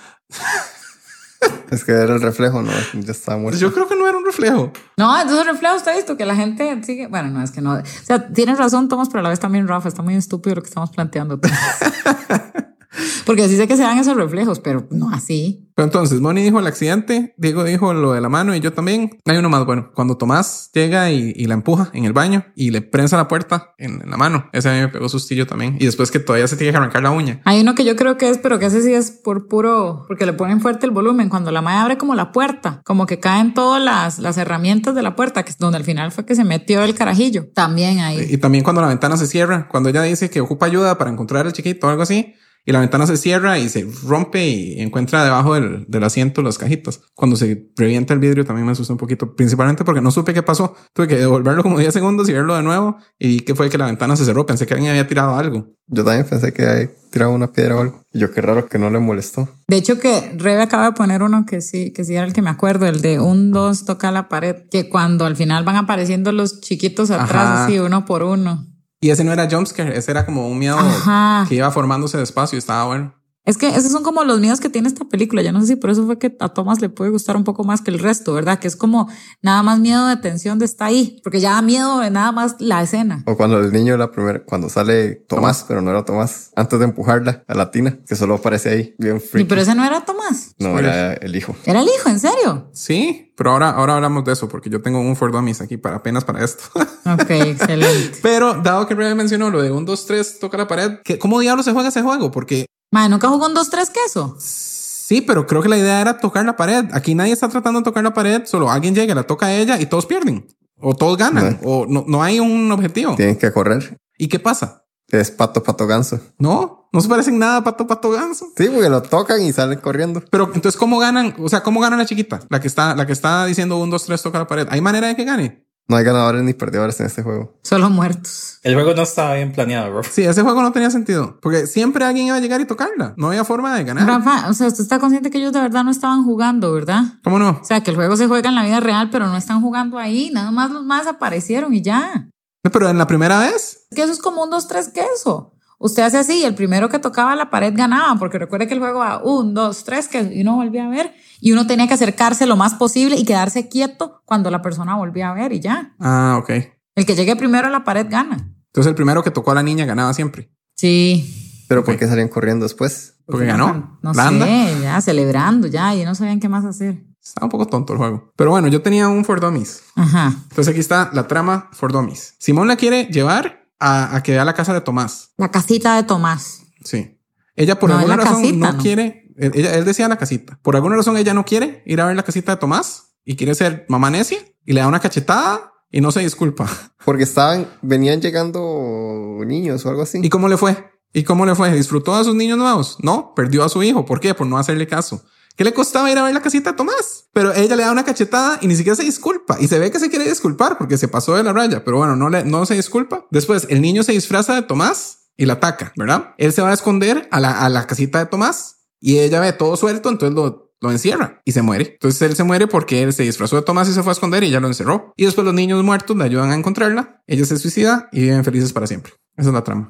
es que era el reflejo, no, ya estaba muerto. Yo creo que no era un reflejo. No, entonces refleja usted visto que la gente sigue. Bueno, no es que no. O sea, tienes razón, Tomás, pero a la vez también Rafa está muy estúpido lo que estamos planteando. Porque sí sé que se dan esos reflejos, pero no así. Pero entonces, Moni dijo el accidente, Diego dijo lo de la mano y yo también. Hay uno más bueno. Cuando Tomás llega y, y la empuja en el baño y le prensa la puerta en, en la mano. Ese a mí me pegó sustillo también. Y después que todavía se tiene que arrancar la uña. Hay uno que yo creo que es, pero que ese sí es por puro, porque le ponen fuerte el volumen. Cuando la madre abre como la puerta, como que caen todas las, las herramientas de la puerta, que es donde al final fue que se metió el carajillo. También ahí. Y también cuando la ventana se cierra, cuando ella dice que ocupa ayuda para encontrar al chiquito o algo así, y la ventana se cierra y se rompe y encuentra debajo del, del asiento las cajitas. Cuando se revienta el vidrio también me asustó un poquito, principalmente porque no supe qué pasó. Tuve que devolverlo como 10 segundos y verlo de nuevo y vi que fue que la ventana se cerró. Pensé que alguien había tirado algo. Yo también pensé que había tirado una piedra o algo. Y yo qué raro que no le molestó. De hecho que Rebe acaba de poner uno que sí, que sí era el que me acuerdo, el de un, dos, toca la pared, que cuando al final van apareciendo los chiquitos atrás, Ajá. así uno por uno. Y ese no era jumpscare, ese era como un miedo Ajá. que iba formándose despacio y estaba bueno. Es que esos son como los miedos que tiene esta película. Yo no sé si por eso fue que a Thomas le puede gustar un poco más que el resto, ¿verdad? Que es como nada más miedo de tensión de estar ahí, porque ya da miedo de nada más la escena. O cuando el niño, la primera, cuando sale Tomás, pero no era Tomás, antes de empujarla a la tina, que solo aparece ahí, bien Y freaky. pero ese no era Tomás. No, era el hijo. Era el hijo, ¿en serio? Sí, pero ahora, ahora hablamos de eso porque yo tengo un For Dummies aquí para apenas para esto. Ok, excelente. pero dado que Rebe mencionó lo de un 2, 3, toca la pared, ¿qué- ¿cómo diablos se juega ese juego? Porque Madre, ¿nunca jugó un 2-3 queso? sí, pero creo que la idea era tocar la pared. Aquí nadie está tratando de tocar la pared, solo alguien llega, la toca a ella y todos pierden. O todos ganan. O no, no hay un objetivo. Tienen que correr. ¿Y qué pasa? Es pato, pato, ganso. No, no se parecen nada a pato, pato, ganso. Sí, porque lo tocan y salen corriendo. Pero entonces, ¿cómo ganan? O sea, ¿cómo gana la chiquita? La que está, la que está diciendo un, dos, tres, toca la pared. ¿Hay manera de que gane? No hay ganadores ni perdedores en este juego. Solo muertos. El juego no estaba bien planeado, bro. Sí, ese juego no tenía sentido. Porque siempre alguien iba a llegar y tocarla. No había forma de ganar. Rafa, o sea, usted está consciente que ellos de verdad no estaban jugando, ¿verdad? ¿Cómo no? O sea, que el juego se juega en la vida real, pero no están jugando ahí. Nada más los más aparecieron y ya. Pero en la primera vez, Es que eso es como un 2-3 queso. Usted hace así y el primero que tocaba la pared ganaba, porque recuerde que el juego va un, dos, tres, que y uno volvía a ver y uno tenía que acercarse lo más posible y quedarse quieto cuando la persona volvía a ver y ya. ah, ok. El que llegue primero a la pared gana. Entonces el primero que tocó a la niña ganaba siempre. Sí. Pero ¿por qué salían corriendo después? Porque ganó. No La anda. sé, ya celebrando, ya, y no sabían qué más hacer. Estaba un poco tonto el juego. Pero bueno, yo tenía un For Dummies. Ajá. Entonces aquí está la trama For Dummies. Simón la quiere llevar a, a que vea la casa de Tomás. La casita de Tomás. Sí. Ella por No, alguna razón casita, no, ¿no? quiere. él- Ella, él decía la casita. Por alguna razón ella no quiere ir a ver la casita de Tomás y quiere ser mamá necia y le da una cachetada y no se disculpa. Porque estaban, venían llegando niños o algo así. ¿Y cómo le fue? ¿Y cómo le fue? ¿Disfrutó a sus niños nuevos? No, perdió a su hijo. ¿Por qué? Por no hacerle caso. ¿Qué le costaba ir a ver la casita de Tomás? Pero ella le da una cachetada y ni siquiera se disculpa. Y se ve que se quiere disculpar porque se pasó de la raya. Pero bueno, no, le, no se disculpa. Después, el niño se disfraza de Tomás y la ataca, ¿verdad? Él se va a esconder a la, a la casita de Tomás y ella ve todo suelto, entonces lo, lo encierra y se muere. Entonces él se muere porque él se disfrazó de Tomás y se fue a esconder y ella lo encerró. Y después los niños muertos le ayudan a encontrarla. Ella se suicida y viven felices para siempre. Esa es la trama.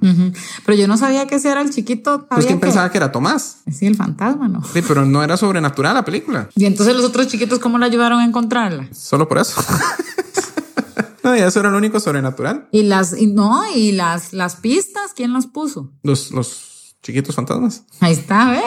Pero yo no sabía que ese era el chiquito. Pues quién que- pensaba que era Tomás. Sí, el fantasma, ¿no? Sí, pero no era sobrenatural la película. Y entonces los otros chiquitos, ¿cómo la ayudaron a encontrarla? Solo por eso. no, y eso era lo único sobrenatural. Y las, y no, y las, las pistas, ¿quién las puso? Los, los chiquitos fantasmas. Ahí está, ve.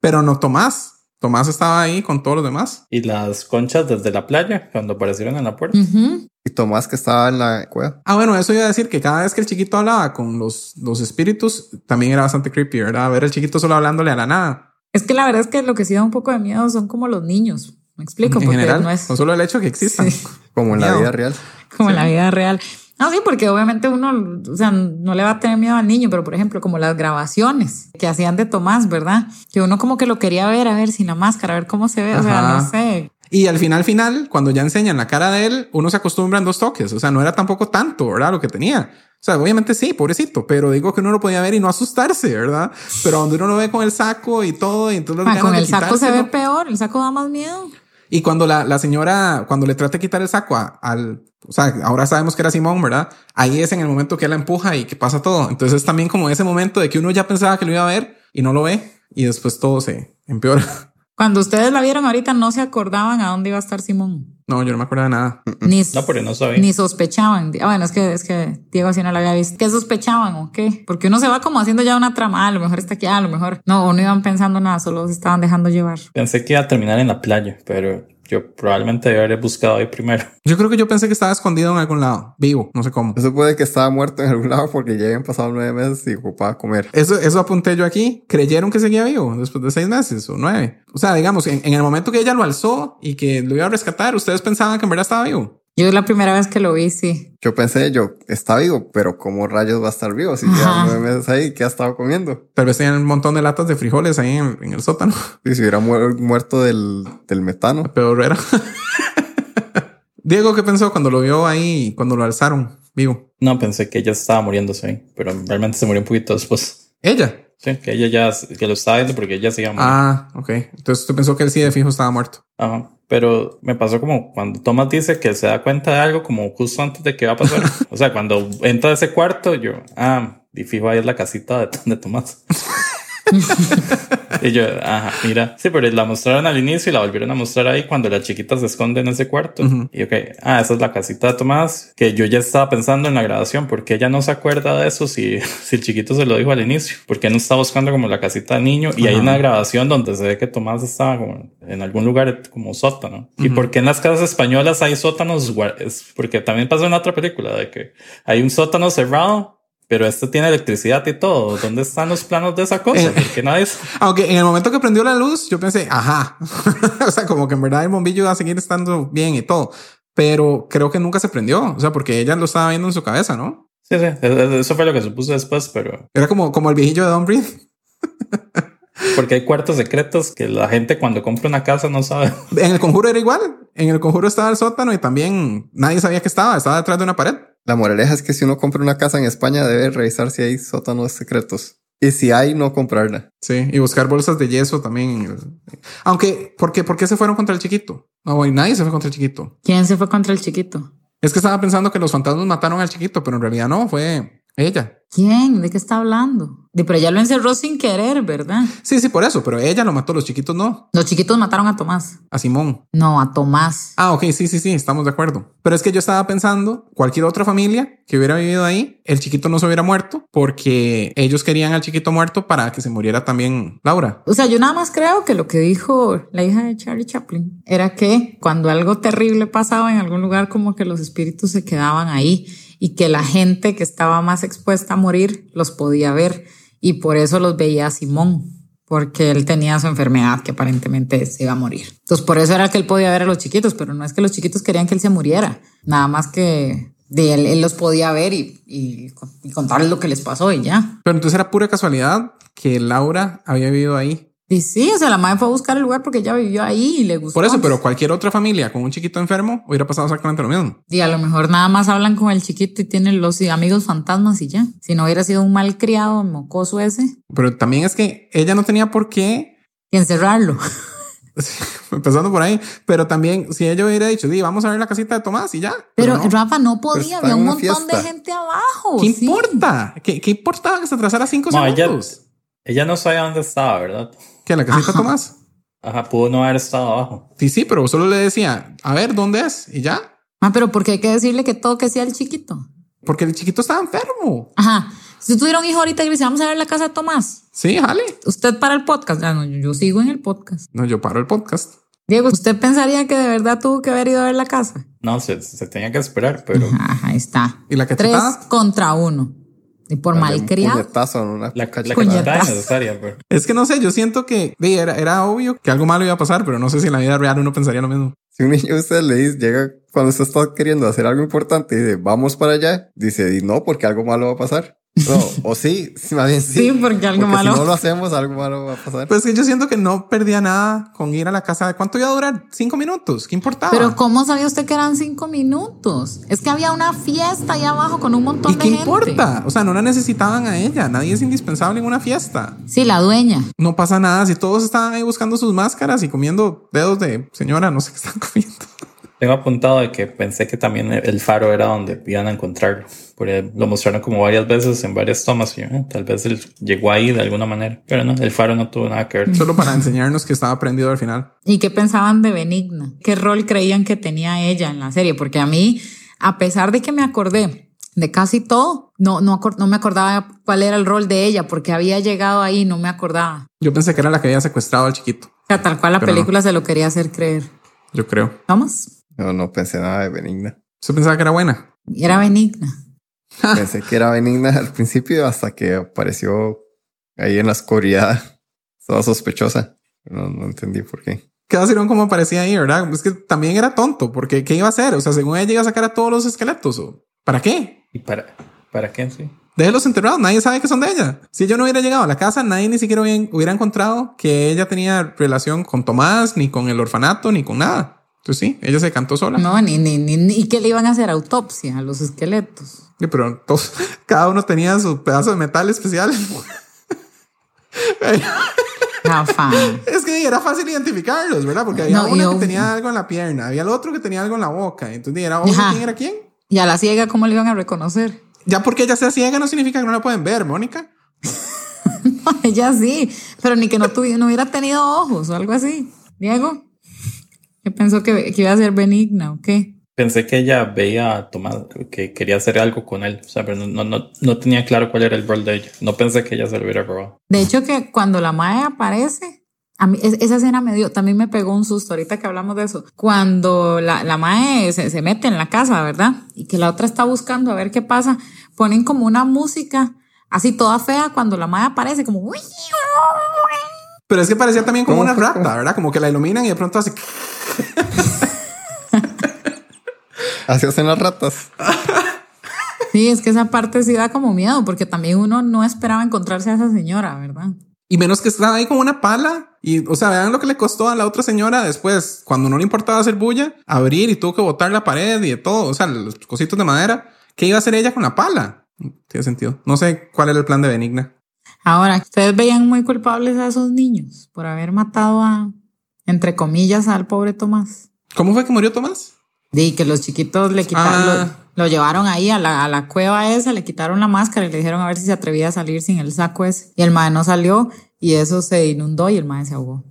Pero no Tomás. Tomás estaba ahí con todos los demás. Y las conchas desde la playa, cuando aparecieron en la puerta. Y Tomás que estaba en la cueva. Ah, bueno, eso iba a decir que cada vez que el chiquito hablaba con los, los espíritus, también era bastante creepy, ¿verdad? Ver el chiquito solo hablándole a la nada. Es que la verdad es que lo que sí da un poco de miedo son como los niños. Me explico, en porque general, no es con solo el hecho de que existan. Sí. Como en la vida real. como en la vida real. No, sí, porque obviamente uno, o sea, no le va a tener miedo al niño, pero por ejemplo, como las grabaciones que hacían de Tomás, ¿verdad? Que uno como que lo quería ver, a ver, sin la máscara, a ver cómo se ve, o sea, Ajá. no sé. Y al final, final, cuando ya enseñan la cara de él, uno se acostumbra en dos toques. O sea, no era tampoco tanto, ¿verdad? Lo que tenía. O sea, obviamente sí, pobrecito, pero digo que uno lo podía ver y no asustarse, ¿verdad? Pero donde uno lo ve con el saco y todo, y entonces Ah, con el saco se ve peor, el saco da más miedo. Y cuando la, la señora, cuando le trata de quitar el saco a- al, o sea, ahora sabemos que era Simón, ¿verdad? Ahí es en el momento que él la empuja y que pasa todo. Entonces es también como ese momento de que uno ya pensaba que lo iba a ver y no lo ve y después todo se empeora. Cuando ustedes la vieron ahorita no se acordaban a dónde iba a estar Simón. No, yo no me acuerdo de nada. Ni, No, pero no sabía. ni sospechaban. Ah, bueno, es que, es que Diego así no la había visto. ¿Qué sospechaban o qué? Porque uno se va como haciendo ya una trama. Ah, a lo mejor está aquí, ah, a lo mejor no, o no iban pensando nada, solo se estaban dejando llevar. Pensé que iba a terminar en la playa, pero yo probablemente debería haber buscado ahí primero. Yo creo que yo pensé que estaba escondido en algún lado, vivo, no sé cómo. Eso puede que estaba muerto en algún lado porque ya habían pasado nueve meses y ocupaba comer. Eso, eso apunté yo aquí. ¿Creyeron que seguía vivo después de seis meses o nueve? O sea, digamos, en, en el momento que ella lo alzó y que lo iba a rescatar, ¿ustedes pensaban que en verdad estaba vivo? Yo la primera vez que lo vi, sí. Yo pensé, yo, está vivo, pero ¿cómo rayos va a estar vivo? Si lleva nueve meses ahí, ¿qué ha estado comiendo? Tal vez tenían un montón de latas de frijoles ahí en, en el sótano. Y si hubiera mu- muerto del, del metano. Peor era. Diego, ¿qué pensó cuando lo vio ahí, cuando lo alzaron vivo? No, pensé que ella estaba muriéndose ahí, pero realmente se murió un poquito después. Ella. Sí, que ella ya que lo estaba viendo porque ella se iba a morir. Ah, ok. Entonces tú pensó que él sí de fijo estaba muerto. Ajá. Pero me pasó como cuando Thomas dice que se da cuenta de algo como justo antes de que va a pasar. o sea, cuando entra a ese cuarto, yo, ah, y fijo ahí es la casita de, de Tomás. Y yo, ajá, mira. Sí, pero la mostraron al inicio y la volvieron a mostrar ahí cuando la chiquita se esconde en ese cuarto. Y ok, ah, esa es la casita de Tomás, que yo ya estaba pensando en la grabación, porque ella no se acuerda de eso si, si el chiquito se lo dijo al inicio, porque no está buscando como la casita de niño y hay una grabación donde se ve que Tomás estaba como en algún lugar como sótano. ¿Y por qué en las casas españolas hay sótanos? Es porque también pasó en otra película de que hay un sótano cerrado. Pero este tiene electricidad y todo. ¿Dónde están los planos de esa cosa? Eh. Porque nadie... Aunque en el momento que prendió la luz, yo pensé, ajá. o sea, como que en verdad el bombillo iba a seguir estando bien y todo. Pero creo que nunca se prendió. O sea, porque ella lo estaba viendo en su cabeza, ¿no? Sí, sí, e- e- eso fue lo que supuse después, pero Era como, como el viejillo de Don't Breathe. porque hay cuartos secretos que la gente cuando compra una casa no sabe. En el conjuro era igual. En el conjuro estaba el sótano y también nadie sabía que estaba. Estaba detrás de una pared. La moraleja es que si uno compra una casa en España debe revisar si hay sótanos secretos. Y si hay, no comprarla. Sí, y buscar bolsas de yeso también. Aunque, ¿por qué, ¿por qué se fueron contra el chiquito? No, y nadie se fue contra el chiquito. ¿Quién se fue contra el chiquito? Es que estaba pensando que los fantasmas mataron al chiquito, pero en realidad no, fue ella. ¿Quién? ¿De qué está hablando? De, pero ella lo encerró sin querer, ¿verdad? Sí, sí, por eso, pero ella lo mató, los chiquitos no. Los chiquitos mataron a Tomás. A Simón. No, a Tomás. Ah, ok, sí, sí, sí, estamos de acuerdo. Pero es que yo estaba pensando, cualquier otra familia que hubiera vivido ahí, el chiquito no se hubiera muerto porque ellos querían al chiquito muerto para que se muriera también Laura. O sea, yo nada más creo que lo que dijo la hija de Charlie Chaplin era que cuando algo terrible pasaba en algún lugar, como que los espíritus se quedaban ahí y que la gente que estaba más expuesta a morir los podía ver y por eso los veía Simón, porque él tenía su enfermedad que aparentemente se iba a morir. Entonces, por eso era que él podía ver a los chiquitos, pero no es que los chiquitos querían que él se muriera, nada más que él los podía ver y, y, y contarles lo que les pasó y ya. Pero entonces era pura casualidad que Laura había vivido ahí. Y sí, o sea, la madre fue a buscar el lugar porque ella vivió ahí y le gustó. Por eso, pero cualquier otra familia con un chiquito enfermo hubiera pasado exactamente lo mismo. Y a lo mejor nada más hablan con el chiquito y tienen los amigos fantasmas y ya. Si no hubiera sido un mal criado, mocoso ese, Pero también es que ella no tenía por qué, y encerrarlo. empezando por ahí, pero también si ella hubiera dicho, di, vamos a ver la casita de Tomás y ya. Pero, no. Rafa no podía, había un montón de gente abajo. ¿Qué sí. importa? ¿Qué, ¿Qué importaba que se atrasara cinco No, ella, ella no sabía dónde estaba, ¿verdad? ¿Que la casita de Ajá. Tomás? Ajá, pudo no haber estado abajo. Sí, sí, pero solo le decía, a ver, ¿dónde es? Y ya. Ah, pero porque hay que decirle que todo que sea el chiquito. Porque el chiquito estaba enfermo. Ajá. Si tú tuviera un hijo ahorita y le dice, vamos a ver la casa de Tomás, Sí, jale. usted para el podcast. Ah, no, yo, yo sigo en el podcast. No, yo paro el podcast. Diego, ¿usted pensaría que de verdad tuvo que haber ido a ver la casa? No, se, se tenía que esperar, pero Ajá, ahí está. ¿Y la Tres cachetada? contra uno. Y por malcriado. la, la cachetada es necesaria. Pero. Es que no sé, yo siento que era, era obvio que algo malo iba a pasar, pero no sé si en la vida real uno pensaría lo mismo. Si un niño a usted le dice, llega cuando usted está queriendo hacer algo importante y dice, vamos para allá, dice, y no, porque algo malo va a pasar. No, o sí, sí, más bien sí. Sí, porque algo malo. Si no lo hacemos, algo malo va a pasar. Pues que yo siento que no perdía nada con ir a la casa. ¿Cuánto iba a durar? Cinco minutos. ¿Qué importaba? Pero ¿cómo sabía usted que eran cinco minutos? Es que había una fiesta ahí abajo con un montón ¿Y de qué gente. importa? O sea, no la necesitaban a ella. Nadie es indispensable en una fiesta. Sí, la dueña. No pasa nada. Si todos estaban ahí buscando sus máscaras y comiendo dedos de señora, no sé qué están comiendo. Tengo apuntado de que pensé que también el faro era donde iban a encontrarlo. Porque lo mostraron como varias veces en varias tomas. Y eh, tal vez él llegó ahí de alguna manera. Pero no, el faro no tuvo nada que ver. Solo para enseñarnos que estaba prendido al final. ¿Y qué pensaban de Benigna? ¿Qué rol creían que tenía ella en la serie? Porque a mí, a pesar de que me acordé de casi todo, no, no, no me acordaba cuál era el rol de ella, porque había llegado ahí y no me acordaba. Yo pensé que era la que había secuestrado al chiquito. O sea, tal cual la Pero no. película se lo quería hacer creer. Yo creo. ¿Vamos? No, no pensé nada de benigna. ¿Usted pensaba que era buena? Era Benigna. Pensé que era benigna al principio hasta que apareció ahí en la oscuridad. Toda sospechosa. No, no entendí por qué. Qué vacilón como aparecía ahí, ¿verdad? Es que también era tonto, porque ¿qué iba a hacer? O sea, según ella iba a sacar a todos los esqueletos. ¿o? ¿Para qué? ¿Y para, para qué? Sí. Déjelos enterrados, nadie sabe que son de ella. Si ella no hubiera llegado a la casa, nadie ni siquiera hubiera, hubiera encontrado que ella tenía relación con Tomás, ni con el orfanato, ni con nada. Entonces sí, ella se cantó sola. No, ni, ni, ni, ni- ¿Y qué le iban a hacer? Autopsia a los esqueletos. Sí, pero todos, cada uno tenía su pedazo de metal especial. Rafa. es que era fácil identificarlos, ¿verdad? Porque había No, uno que tenía algo en la pierna, había el otro que tenía algo en la boca. Entonces era obvio quién era quién. Y a la ciega, ¿cómo le iban a reconocer? Ya porque ella sea ciega no significa que no la pueden ver, Mónica. No, ella sí, pero ni que no, tuviera, no hubiera tenido ojos o algo así. Diego, ¿qué pensó que, que iba a ser benigna o qué? Pensé que ella veía a Tomás, que quería hacer algo con él, o sea, pero no, no, no, no tenía claro cuál era el rol de ella. No pensé que ella se lo hubiera robado. De hecho, que cuando la madre aparece, a mí es- esa escena me dio, también me pegó un susto ahorita que hablamos de eso. Cuando la, la mae se, se mete en la casa, ¿verdad? Y que la otra está buscando a ver qué pasa, ponen como una música así toda fea cuando la mae aparece, como "Uy, Pero es que parecía también como ¿Cómo una rata, ¿verdad? Como que la iluminan y de pronto hace... Así hacen las ratas. Sí, es que esa parte sí da como miedo, porque también uno no esperaba encontrarse a esa señora, ¿verdad? Y menos que estaba ahí con una pala. Y, o sea, vean lo que le costó a la otra señora después, cuando no le importaba hacer bulla, abrir y tuvo que botar la pared y de todo. O sea, los cositos de madera. ¿Qué iba a hacer ella con la pala? Tiene sentido. No sé cuál era el plan de Benigna. Ahora, ustedes veían muy culpables a esos niños por haber matado a, entre comillas, al pobre Tomás. ¿Cómo fue que murió Tomás? Y que los chiquitos le quitaron, Ah. lo, lo llevaron ahí a la, a la cueva esa, le quitaron la máscara y le dijeron a ver si se atrevía a salir sin el saco ese. Y el mae no salió y eso se inundó y el mae se ahogó.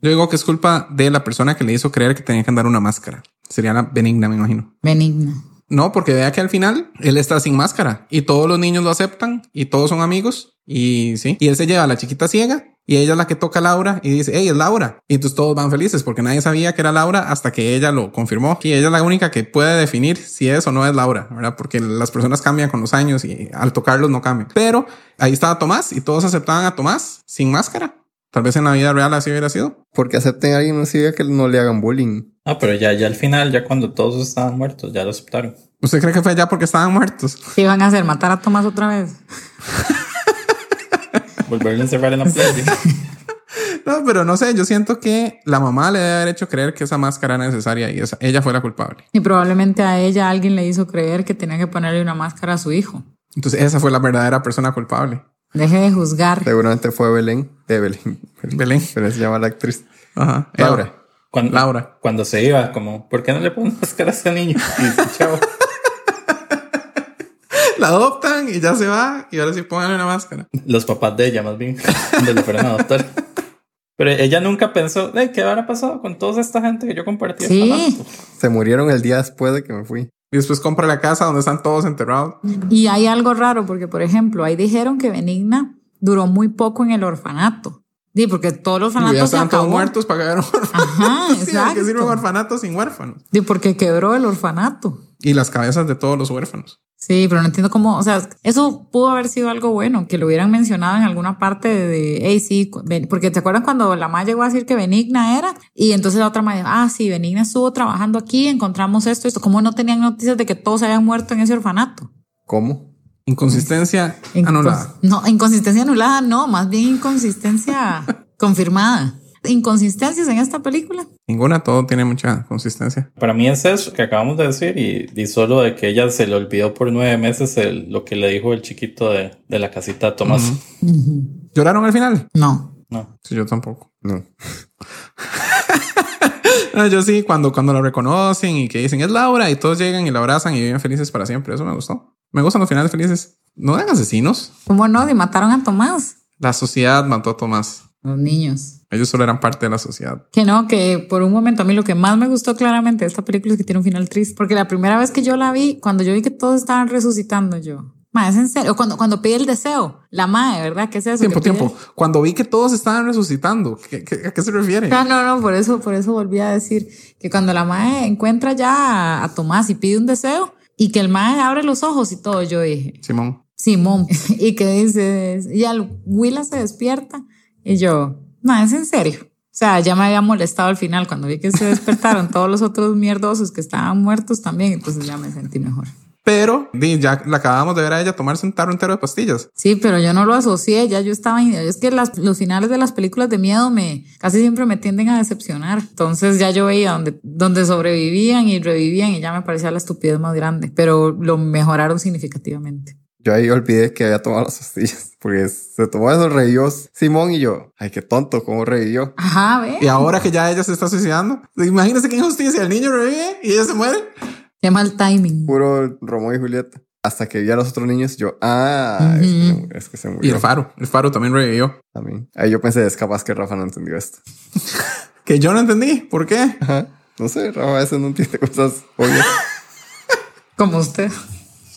Yo digo que es culpa de la persona que le hizo creer que tenía que andar una máscara. Sería la Benigna, me imagino. Benigna. No, porque vea que al final él está sin máscara y todos los niños lo aceptan y todos son amigos y sí. Y él se lleva a la chiquita ciega y ella es la que toca a Laura y dice, hey, es Laura. Y entonces todos van felices porque nadie sabía que era Laura hasta que ella lo confirmó. Y ella es la única que puede definir si es o no es Laura, ¿verdad? Porque las personas cambian con los años y al tocarlos no cambian. Pero ahí estaba Tomás y todos aceptaban a Tomás sin máscara. Tal vez en la vida real así hubiera sido. Porque acepten a alguien no significa que no le hagan bullying. Ah, pero ya, ya al final, ya cuando todos estaban muertos, ya lo aceptaron. ¿Usted cree que fue ya porque estaban muertos? ¿Qué iban a hacer? ¿Matar a Tomás otra vez? Volverlo a encerrar en la playa. No, pero no sé, yo siento que la mamá le debe haber hecho creer que esa máscara era necesaria y esa- ella fue la culpable. Y probablemente a ella alguien le hizo creer que tenía que ponerle una máscara a su hijo. Entonces esa fue la verdadera persona culpable. Deje de juzgar. Seguramente fue Belén. De Belén. Belén. Pero se llama la actriz. Ajá. Laura. Cuando, Laura. Cuando se iba, como, ¿por qué no le ponen máscara a este niño? Y dice, chao. La adoptan y ya se va y ahora sí pónganle una máscara. Los papás de ella, más bien, cuando le fueron a adoptar. Pero ella nunca pensó, "Ey, ¿qué habrá pasado con toda esta gente que yo compartí? Sí. marzo?" Se murieron el día después de que me fui. Y después compra la casa donde están todos enterrados. Y hay algo raro porque, por ejemplo, ahí dijeron que Benigna duró muy poco en el orfanato. Sí, porque todos los Y ya orfanatos se todos acabó. muertos para que hagan orfanatos. Ajá, Sí, exacto. sirve un orfanato sin huérfanos. Sí, porque quebró el orfanato. Y las cabezas de todos los huérfanos. Sí, pero no entiendo cómo, o sea, eso pudo haber sido algo bueno, que lo hubieran mencionado en alguna parte de, de hey, sí, porque te acuerdas cuando la mamá llegó a decir que Benigna era, y entonces la otra madre dijo, ah, sí, Benigna estuvo trabajando aquí, encontramos esto, esto, ¿cómo no tenían noticias de que todos habían muerto en ese orfanato? ¿Cómo? Inconsistencia Incons- anulada. No, inconsistencia anulada, no, más bien inconsistencia confirmada. Inconsistencias en esta película. Ninguna, todo tiene mucha consistencia. Para mí es eso que acabamos de decir y, y solo de que ella se le olvidó por nueve meses el- lo que le dijo el chiquito de, de la casita de Tomás. ¿Lloraron al final? No. No. Sí, yo tampoco. No. No, yo sí, cuando, cuando lo reconocen y que dicen es Laura y todos llegan y la abrazan y viven felices para siempre. Eso me gustó. Me gustan los finales felices. No eran asesinos. ¿Cómo no? Y mataron a Tomás. La sociedad mató a Tomás. Los niños. Ellos solo eran parte de la sociedad. Que no, que por un momento a mí lo que más me gustó claramente de esta película es que tiene un final triste. Porque la primera vez que yo la vi, cuando yo vi que todos estaban resucitando, yo, ma, es en serio. Cuando, cuando pide el deseo, la madre, ¿verdad? ¿Qué es eso? Tiempo, tiempo. Cuando vi que todos estaban resucitando, ¿qué, qué- a qué se refiere? No, no, no, por eso, por eso volví a decir que cuando la madre encuentra ya a, a Tomás y pide un deseo y que el madre abre los ojos y todo, yo dije, Simón. Simón, y que dice, y al Willa se despierta y yo, no, es en serio. O sea, ya me había molestado al final cuando vi que se despertaron todos los otros mierdosos que estaban muertos también, entonces ya me sentí mejor. Pero ya la acabamos de ver a ella tomarse un tarro entero de pastillas. Sí, pero yo no lo asocié, ya yo estaba, es que las, los finales de las películas de miedo me casi siempre me tienden a decepcionar. Entonces ya yo veía donde, donde sobrevivían y revivían y ya me parecía la estupidez más grande, pero lo mejoraron significativamente. Yo ahí olvidé que había tomado las pastillas. Porque se tomó eso, revivió Simón y yo. Ay, qué tonto, cómo revivió. Ajá, ve. Y ahora que ya ella se está suicidando, imagínense qué injusticia. El niño revive y ella se muere. Qué mal timing. Puro Romeo y Julieta. hasta que vi a los otros niños, yo, ah, es, que se, es que se Y murió. el faro. El faro también revivió. También. Ahí yo pensé, es capaz que Rafa no entendió esto. Que yo no entendí. ¿Por qué? Ajá. No sé, Rafa a veces no entiende cosas obvias. Como usted.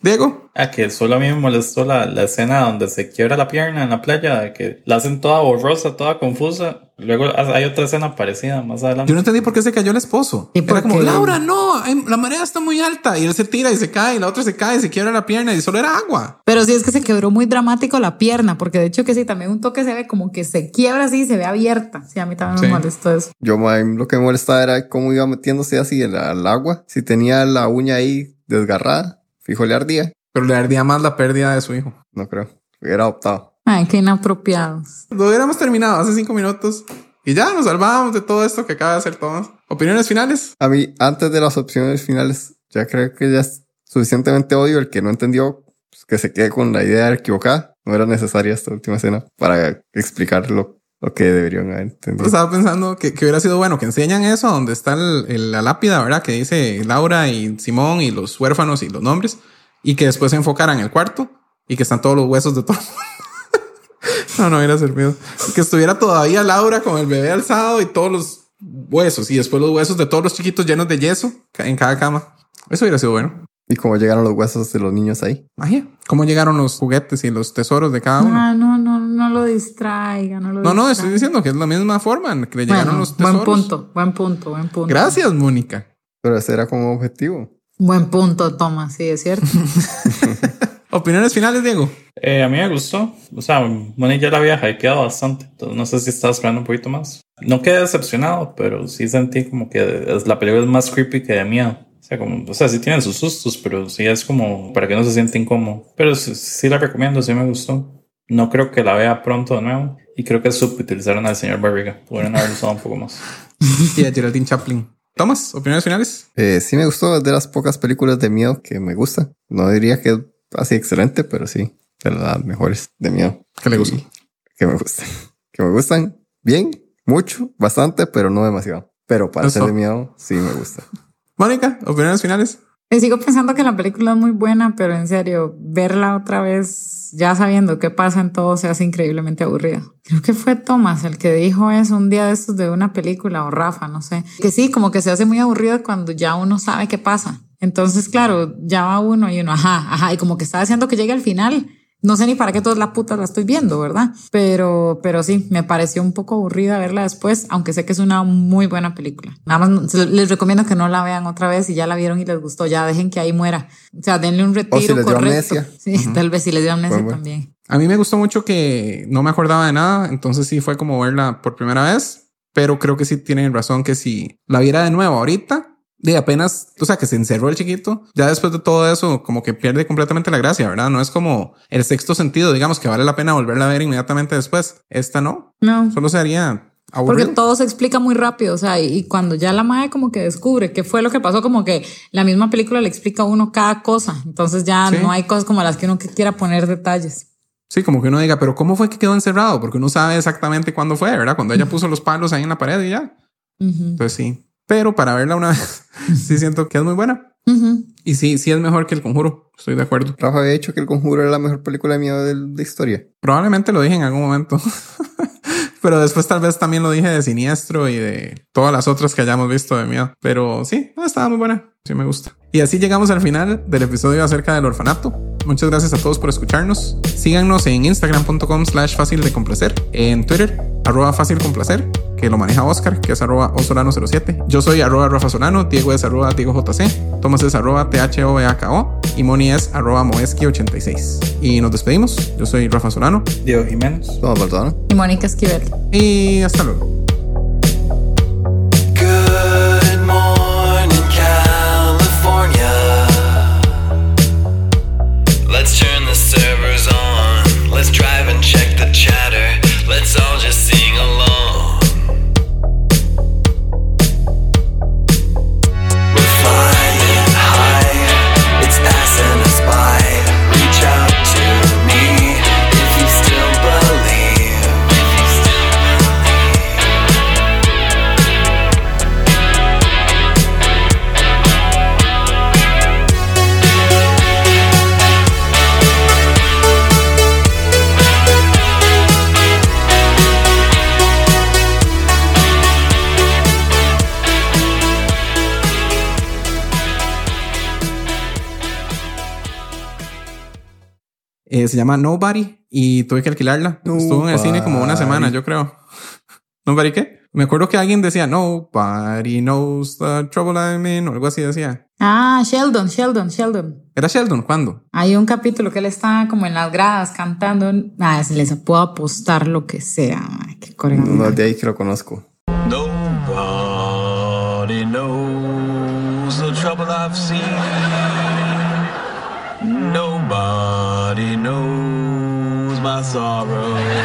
Diego. Ah, que solo a mí me molestó la, la escena donde se quiebra la pierna en la playa, de que la hacen toda borrosa, toda confusa. Luego hay otra escena parecida más adelante. Yo no entendí por qué se cayó el esposo. ¿Y Era como? Laura, no, ay, la marea está muy alta. Y él se tira y se cae, y la otra se cae, y se quiebra la pierna y solo era agua. Pero sí es que se quebró muy dramático la pierna, porque de hecho que sí, también un toque se ve como que se quiebra así y se ve abierta. Sí, a mí también Sí. me molestó eso. Yo mí lo que me molestaba era cómo iba metiéndose así al, al agua. Si tenía la uña ahí desgarrada, fijo le ardía. Pero le ardía más la pérdida de su hijo. No creo. Hubiera adoptado. Ay, qué inapropiados. Lo hubiéramos terminado hace cinco minutos. Y ya nos salvábamos de todo esto que acaba de hacer Tomás. ¿Opiniones finales? A mí, antes de las opciones finales, ya creo que ya es suficientemente odio. El que no entendió, pues, que se quede con la idea equivocada. No era necesaria esta última escena para explicar lo, que deberían haber entendido. Estaba pensando que, que hubiera sido bueno que enseñan eso donde está el- el- la lápida, ¿verdad? Que dice Laura y Simón y los huérfanos y los nombres. Y que después se enfocaran en el cuarto y que están todos los huesos de todo. no, no hubiera servido. Que estuviera todavía Laura con el bebé alzado y todos los huesos y después los huesos de todos los chiquitos llenos de yeso en cada cama. Eso hubiera sido bueno. Y cómo llegaron los huesos de los niños ahí. Magia. ¿Cómo llegaron los juguetes y los tesoros de cada uno? Ah, no, no, no lo distraiga, no lo No, no, estoy diciendo que es la misma forma en que le llegaron Bueno, los tesoros. buen punto, buen punto, buen punto. Gracias, Mónica. Pero ese era como objetivo. Buen punto, Tomás, sí, es cierto. Opiniones finales, Diego. Eh, a mí me gustó. O sea, Moni ya la había hypeado bastante. Entonces no sé si estaba esperando un poquito más. No quedé decepcionado, pero sí sentí como que es- la película es más creepy que de miedo. O sea, como, o sea, sí tiene sus sustos, pero sí es como para que no se sienta incómodo. Pero sí, sí la recomiendo, sí me gustó. No creo que la vea pronto de nuevo. Y creo que subutilizaron al señor Barriga. Podrían haberlo usado un poco más. Y a Geraldine Chaplin. Tomás, opiniones finales. Eh, sí me gustó, es de las pocas películas de miedo que me gustan. No diría que es así excelente, pero sí, de las mejores de miedo. ¿Qué le gustó? Y Que me gustan. Que me gustan bien, mucho, bastante, pero no demasiado. Pero para Eso. ser de miedo, sí me gusta. Mónica, opiniones finales. Y sigo pensando que la película es muy buena, pero en serio, verla otra vez, ya sabiendo qué pasa en todo, se hace increíblemente aburrida. Creo que fue Thomas el que dijo eso un día de estos de una película, o Rafa, no sé. Que sí, como que se hace muy aburrido cuando ya uno sabe qué pasa. Entonces, claro, ya va uno y uno, ajá, ajá, y como que está deseando que llegue al final. No sé ni para qué todas las putas la estoy viendo, ¿verdad? Pero, pero sí, me pareció un poco aburrida verla después, aunque sé que es una muy buena película. Nada más les recomiendo que no la vean otra vez si ya la vieron y les gustó, ya dejen que ahí muera. O sea, denle un retiro si les dio correcto. amnesia. Sí, tal vez si les dio amnesia Bueno, bueno. también. A mí me gustó mucho que no me acordaba de nada, entonces sí fue como verla por primera vez, pero creo que sí tienen razón que si la viera de nuevo ahorita, de apenas, o sea, que se encerró el chiquito, ya después de todo eso, como que pierde completamente la gracia, ¿verdad? No es como el sexto sentido, digamos, que vale la pena volverla a ver inmediatamente después. Esta no, No. solo sería Porque aburrido. todo se explica muy rápido, o sea, y, cuando ya la madre como que descubre qué fue lo que pasó, como que la misma película le explica a uno cada cosa, entonces ya Sí. no hay cosas como las que uno quiera poner detalles. Sí, como que uno diga, pero ¿cómo fue que quedó encerrado? Porque uno sabe exactamente cuándo fue, ¿verdad? Cuando ella puso los palos ahí en la pared y ya. Entonces sí. Pero para verla una vez, sí siento que es muy buena. ujú. Y sí, sí es mejor que El Conjuro. Estoy de acuerdo. Rafa había dicho que El Conjuro era la mejor película de miedo de, de historia. Probablemente lo dije en algún momento. Pero después tal vez también lo dije de Siniestro y de todas las otras que hayamos visto de miedo. Pero sí, no, estaba muy buena. Sí me gusta. Y así llegamos al final del episodio acerca del orfanato. Muchas gracias a todos por escucharnos. Síganos en instagram.com slash fácil de complacer. En Twitter, arroba fácil complacer, que lo maneja Oscar, que es arroba osolano07. Yo soy arroba Rafa Solano, Diego es arroba Diego JC, Tomás es arroba THOVAKO y Moni es arroba Moeski86. Y nos despedimos. Yo soy Rafa Solano Diego Jiménez. No, perdón. Y Mónica Esquivel. y hasta luego. Se llama Nobody y tuve que alquilarla. Estuvo en el cine como una semana, yo creo. ¿Nobody qué? Me acuerdo que alguien decía, Nobody knows the trouble I'm in, o algo así decía. Ah, Sheldon, Sheldon, Sheldon. ¿Era Sheldon? ¿Cuándo? Hay un capítulo que él está como en las gradas cantando. Ah, se les puedo apostar lo que sea. Ay, qué coreano. No, de ahí que lo conozco. Nobody knows my sorrow.